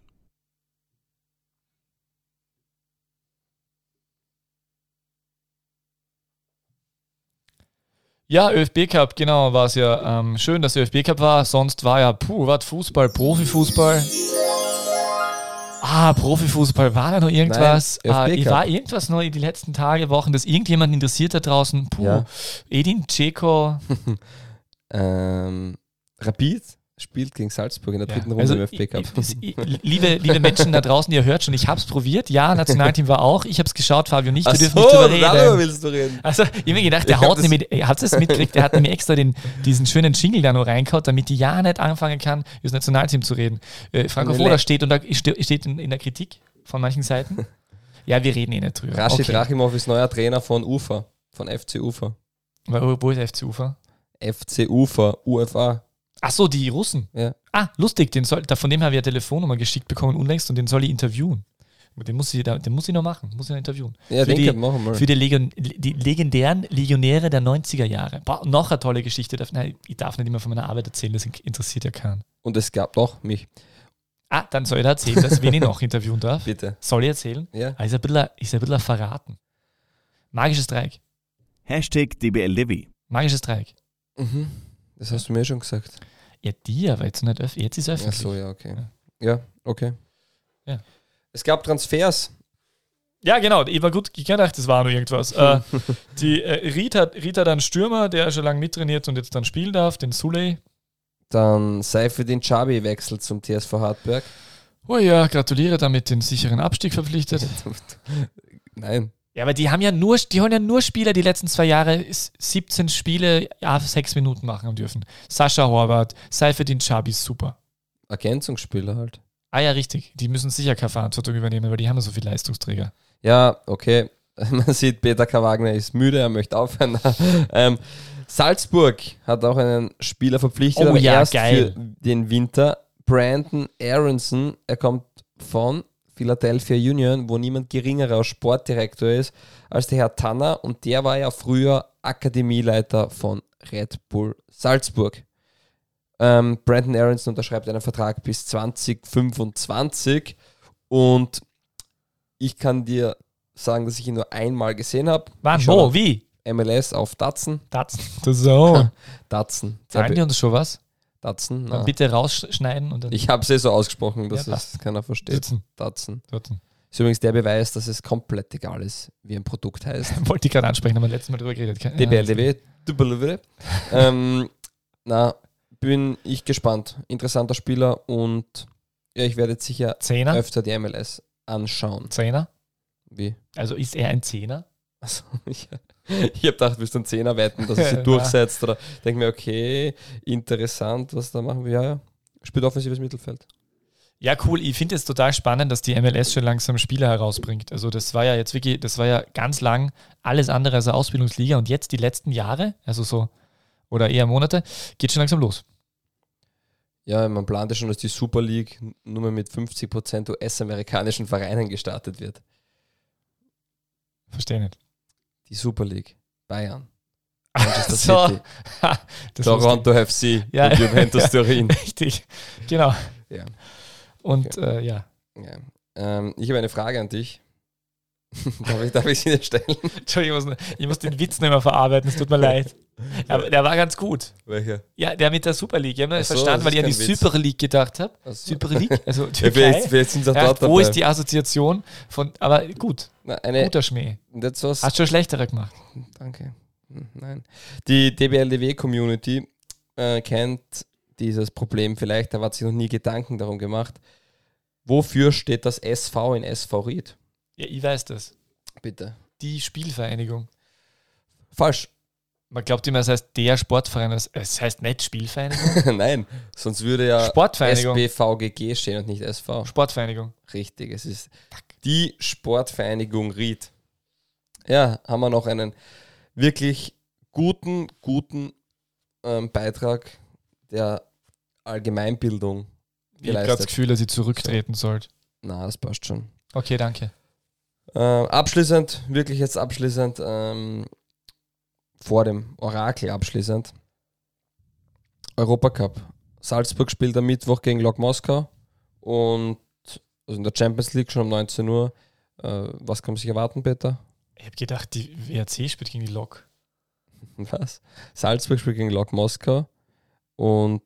Ja, ÖFB Cup, genau, war es ja. Ähm, schön, dass ÖFB Cup war. Sonst war ja, puh, was Fußball, Profifußball. Ah, Profifußball, war da noch irgendwas? Nein, ah, war irgendwas noch in den letzten Tage, Wochen, das irgendjemand interessiert da draußen? Puh, Ja. Edin Dzeko. Ähm, Rapid spielt gegen Salzburg in der Ja, dritten Runde also, im FB Cup. liebe, liebe Menschen da draußen, ihr hört schon, ich hab's probiert. Ja, Nationalteam war auch. Ich hab's geschaut, Fabio nicht. Wir dürfen so, nicht drüber darüber reden. willst du reden. Also, ich hab mir gedacht, der Ich haut nämlich, habt es mitgekriegt, der hat nämlich extra den, diesen schönen Jingle da noch reingehauen, damit die ja nicht anfangen kann, über das Nationalteam zu reden. Äh, Franco Foda steht, und da ste- steht in, in der Kritik von manchen Seiten. Ja, wir reden eh nicht drüber. Rashid Okay. Rachimov ist neuer Trainer von Ufa, von FC Ufa. Wo, wo ist FC Ufer? FC Ufa, UFA. Ach so, die Russen. Ja. Ah, lustig, den soll, da, von dem habe ich eine Telefonnummer geschickt bekommen unlängst und den soll ich interviewen. Den muss ich, da- den muss ich noch machen, muss ich noch interviewen. Ja, Für den die- machen wir. Für die, Legion, die legendären Legionäre der 90er Jahre. Boah, noch eine tolle Geschichte. Darf, nein, ich darf nicht immer von meiner Arbeit erzählen, das interessiert ja keinen. Und es gab doch mich, Ah, dann soll ich da erzählen, dass wen ich noch interviewen darf. bitte. Soll ich erzählen? Ja. Ah, ist ein bisschen, ist ein bisschen verraten. Magisches Dreieck. Hashtag DBLDW. Magisches Dreieck. Mhm. Das hast du mir schon gesagt. Ja, die, aber jetzt nicht öff jetzt ist es Ach öffentlich. so, ja, okay. Ja, okay. Ja. Es gab Transfers. Ja, genau. Ich war gut, ich gedacht, das war nur irgendwas. äh, die äh, Ried, hat, einen Stürmer, der schon lange mittrainiert und jetzt dann spielen darf, den Suley. Dann Seifedin Chabi wechselt zum TSV Hartberg. Oh ja, gratuliere damit den sicheren Abstieg verpflichtet. Nein. Ja, aber die haben ja nur, die haben ja nur Spieler, die letzten zwei Jahre s- 17 Spiele ja, sechs Minuten machen dürfen. Sascha Horvath, Seifedin Chabi, super. Ergänzungsspieler halt. Ah ja, richtig. Die müssen sicher keine Verantwortung übernehmen, weil die haben ja so viele Leistungsträger. Ja, okay. Man sieht, Peter K. Wagner ist müde, er möchte aufhören. ähm, Salzburg hat auch einen Spieler verpflichtet, Oh aber ja, erst geil. für den Winter. Brandon Aronson, er kommt von Philadelphia Union, wo niemand geringerer als Sportdirektor ist als der Herr Tanner und der war ja früher Akademieleiter von Red Bull Salzburg. Ähm, Brandon Aronson unterschreibt einen Vertrag bis 2025 und ich kann dir sagen, dass ich ihn nur einmal gesehen habe. Wann? Wo? Wie? MLS auf Datsen. Das, das so. Datsen. Sagen die uns schon was? Datsen. Dann Na. bitte rausschneiden und dann Ich habe es eh so ausgesprochen, dass Ja, es keiner versteht. sitzen. Datsen. sitzen. Ist übrigens der Beweis, dass es komplett egal ist, wie ein Produkt heißt. Wollte ich gerade ansprechen, haben wir letztes Mal drüber geredet. DBLDW. DBLDW. ähm, na, bin ich gespannt. Interessanter Spieler und ja, ich werde jetzt sicher Zehner? öfter die MLS anschauen. Zehner? Wie? Also ist er ein Zehner? Also, ich ich habe gedacht, willst du einen Zehner wetten, dass er sich durchsetzt? Oder denke mir, okay, interessant, was da machen wir. Ja, ja. Spielt offensives Mittelfeld. Ja, cool. Ich finde es total spannend, dass die MLS schon langsam Spieler herausbringt. Also das war ja jetzt wirklich, das war ja ganz lang alles andere als eine Ausbildungsliga und jetzt die letzten Jahre, also so, oder eher Monate, geht schon langsam los. Ja, man plante schon, dass die Super League nur mehr mit 50% US-amerikanischen Vereinen gestartet wird. Verstehe nicht. Die Super League. Bayern. Manchester So. City. Toronto FC Ja. und Juventus Turin. Richtig, genau. Ja. Und äh, ja, Ja. Ähm, ich habe eine Frage an dich. darf, ich, darf ich sie dir stellen? Entschuldigung, ich muss, ich muss den Witz nicht mehr verarbeiten, es tut mir leid. Aber der war ganz gut. Welche? Ja, der mit der Super League. Ich habe nicht so, verstanden, weil ich an die. Super League gedacht habe. Also, Super League, also ja, Türkei. vielleicht, vielleicht sind sie auch Ja, wo ist die Assoziation von, aber gut, Na, eine, guter Schmäh. was, Hast schon schlechtere gemacht. Danke. Hm, Nein. Die DBLDW-Community äh, kennt dieses Problem vielleicht, aber hat sich noch nie Gedanken darum gemacht. Wofür steht das SV in SV Ried? Ja, ich weiß das. Bitte. Die Spielvereinigung. Falsch. Man glaubt immer, es heißt der Sportverein. Es heißt nicht Spielvereinigung. Nein, sonst würde ja Sportvereinigung. SBVGG stehen und nicht SV. Sportvereinigung. Richtig, es ist die Sportvereinigung Ried. Ja, haben wir noch einen wirklich guten, guten ähm, Beitrag der Allgemeinbildung Ich habe gerade das geleistet. Gefühl, dass ich zurücktreten sollte. Na, das passt schon. Okay, danke. Ähm, abschließend, wirklich jetzt abschließend, ähm, vor dem Orakel abschließend. Europacup. Salzburg spielt am Mittwoch gegen Lok Moskau und also in der Champions League schon um 19 Uhr. Äh, was kann man sich erwarten, Peter? Ich habe gedacht, die WRC spielt gegen die Lok. Was? Salzburg spielt gegen Lok Moskau und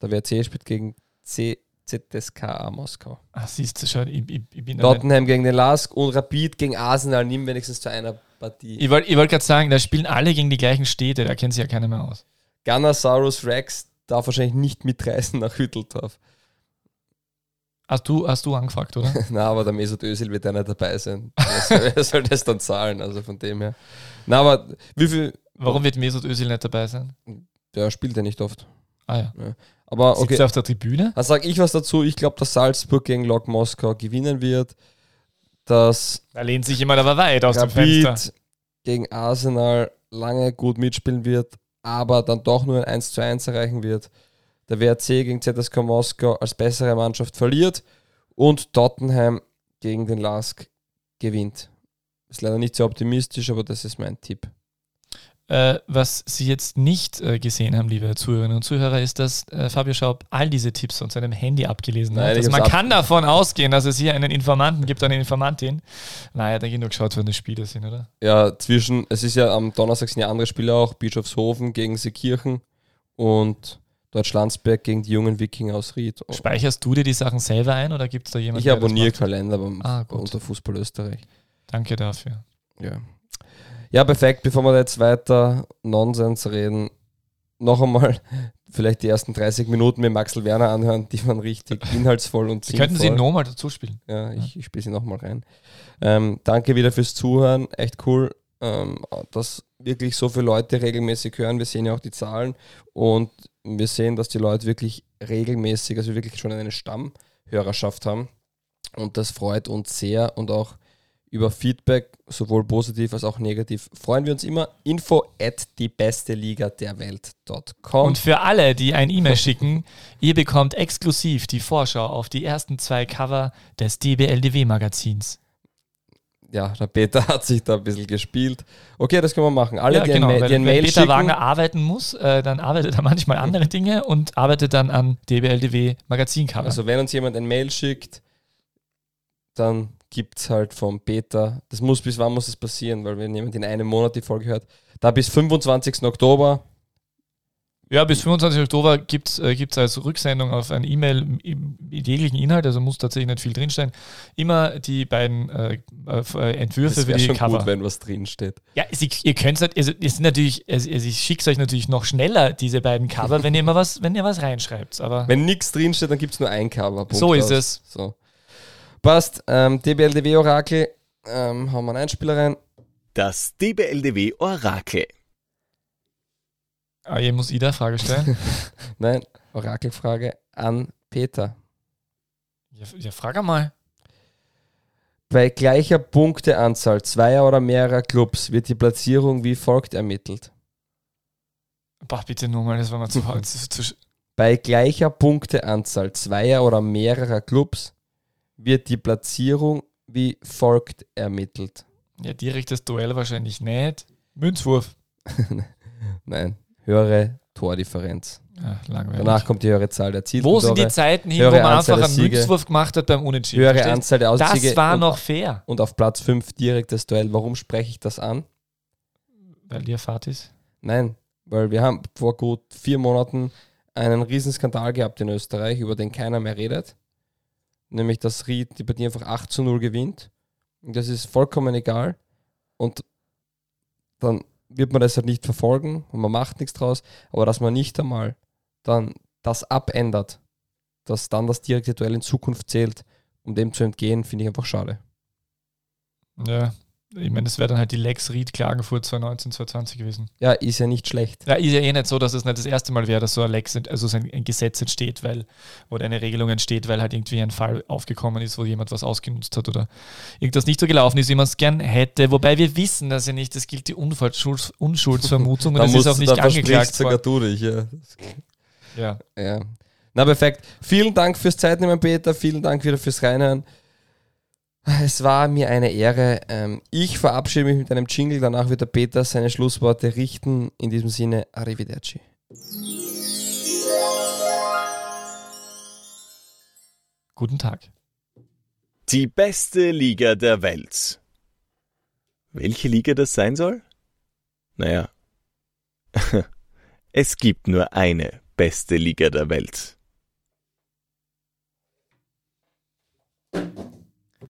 der WRC spielt gegen C ZSKA Moskau. Ach, siehst du schon, ich, ich, ich bin Tottenham gegen den Lask und Rapid gegen Arsenal. Nimm wenigstens zu einer Partie. Ich wollte wollt gerade sagen, da spielen alle gegen die gleichen Städte, da kennt sich ja keiner mehr aus. Gunnosaurus Rex darf wahrscheinlich nicht mitreisen nach Hütteldorf. Hast du, hast du angefragt, oder? Na, aber der Mesut Özil wird ja nicht dabei sein. Wer soll, das dann zahlen? Also von dem her. Na, aber wie viel. Warum wird Mesut Özil nicht dabei sein? Der spielt ja nicht oft. Ah ja. Aber Sitzt okay. er auf der Tribüne? Dann sage ich was dazu. Ich glaube, dass Salzburg gegen Lok Moskau gewinnen wird. Dass Da lehnt sich jemand aber weit aus dem Fenster. Rapid gegen Arsenal lange gut mitspielen wird, aber dann doch nur ein 1 zu 1 erreichen wird. Der WRC gegen ZSK Moskau als bessere Mannschaft verliert und Tottenham gegen den Lask gewinnt. Ist leider nicht so optimistisch, aber das ist mein Tipp. Äh, was Sie jetzt nicht äh, gesehen haben, liebe Zuhörerinnen und Zuhörer, ist, dass äh, Fabio Schaub all diese Tipps von seinem Handy abgelesen Nein, hat. Also man ab- kann davon ausgehen, dass es hier einen Informanten gibt, eine Informantin. Naja, da genug geschaut, wann die Spiele sind, oder? Ja, zwischen, es ist ja am Donnerstag sind ja andere Spiele auch, Bischofshofen gegen Seekirchen und Deutschlandsberg gegen die jungen Wikinger aus Ried. Speicherst du dir die Sachen selber ein oder gibt es da jemanden, Ich abonniere? Kalender beim, Ah, unter Fußball Österreich. Danke dafür. Ja. Ja, perfekt. Bevor wir jetzt weiter Nonsens reden, noch einmal vielleicht die ersten 30 Minuten mit Maxel Werner anhören, die waren richtig inhaltsvoll und Sie könnten sie sinnvoll. nochmal dazu spielen. Ja, ich, ich spiele sie nochmal rein. Ähm, danke wieder fürs Zuhören. Echt cool, ähm, dass wirklich so viele Leute regelmäßig hören. Wir sehen ja auch die Zahlen und wir sehen, dass die Leute wirklich regelmäßig, also wirklich schon eine Stammhörerschaft haben. Und das freut uns sehr und auch über Feedback, sowohl positiv als auch negativ, freuen wir uns immer. Info at die beste Liga der Welt.com. Und für alle, die ein E-Mail schicken, ihr bekommt exklusiv die Vorschau auf die ersten zwei Cover des DBLDW-Magazins. ja, der Peter hat sich da ein bisschen gespielt. Okay, das können wir machen. Alle, Ja, die, genau, ein, Ma- wenn Mail Peter schicken, Wagner arbeiten muss, äh, dann arbeitet er manchmal andere Dinge und arbeitet dann an DBLDW Magazincover. Also wenn uns jemand ein Mail schickt, dann gibt es halt vom Peter, das muss, bis wann muss es passieren, weil wenn jemand in einem Monat die Folge hört, da bis 25. Oktober, ja, bis 25. Oktober gibt es äh, gibt's als Rücksendung auf ein E-Mail mit jeglichen Inhalt, also muss tatsächlich nicht viel drinstehen, immer die beiden äh, äh, Entwürfe das für die schon Cover. gut, wenn was drinsteht. Ja, Sie, ihr könnt halt, also, es sind natürlich, also, also ich schicke euch natürlich noch schneller diese beiden Cover, wenn ihr mal was, wenn ihr was reinschreibt. Aber Wenn nichts drinsteht, dann gibt es nur ein Cover. Punkt So ist aus. es. So. Passt, ähm, DBLDW Orakel, ähm, haben wir einen Einspieler rein. Das DBLDW Orakel. ah, ihr muss Ida Frage stellen. Nein, Orakelfrage an Peter. ja, ja, frag einmal. Bei gleicher Punkteanzahl zweier oder mehrerer Clubs wird die Platzierung wie folgt ermittelt. Boah, bitte nur mal, das war mal zu, zu, zu Bei gleicher Punkteanzahl zweier oder mehrerer Clubs wird die Platzierung wie folgt ermittelt. Ja, direktes Duell wahrscheinlich nicht. Münzwurf. Nein, höhere Tordifferenz. Langweilig. Danach kommt die höhere Zahl der Ziele. Wo sind die Zeiten hin, wo man Anzahl einfach einen Siege. Münzwurf gemacht hat beim Unentschieden? höhere verstehst? Anzahl der Aussiege das war und, noch fair. und auf Platz 5 direktes Duell. Warum spreche ich das an? Weil dir Fahrt ist. Nein, weil wir haben vor gut vier Monaten einen Riesenskandal gehabt in Österreich, über den keiner mehr redet. Nämlich, dass Ried die Partie einfach 8 zu 0 gewinnt. Und das ist vollkommen egal. Und dann wird man das halt nicht verfolgen und man macht nichts draus. Aber dass man nicht einmal dann das abändert, dass dann das direkte Duell in Zukunft zählt, um dem zu entgehen, finde ich einfach schade. Ja, ich meine, das wäre dann halt die Lex Ried Klagenfurt 2019, 2020 gewesen. Ja, ist ja nicht schlecht. Ja, ist ja eh nicht so, dass es nicht das erste Mal wäre, dass so ein Lex, also so ein, ein Gesetz entsteht, weil, oder eine Regelung entsteht, weil halt irgendwie ein Fall aufgekommen ist, wo jemand was ausgenutzt hat oder irgendwas nicht so gelaufen ist, wie man es gern hätte. Wobei wir wissen das ja nicht, das gilt die Unfallschulds Unschuldsvermutung und Da das ist auch nicht da angeklagt sogar du dich, ja. Ja. Ja. Na perfekt. Vielen Dank fürs Zeitnehmen, Peter. Vielen Dank wieder fürs Reinhören. Es war mir eine Ehre. Ähm, Ich verabschiede mich mit einem Jingle. Danach wird der Peter seine Schlussworte richten. In diesem Sinne, Arrivederci. Guten Tag. Die beste Liga der Welt. Welche Liga das sein soll? Naja, Es gibt nur eine beste Liga der Welt.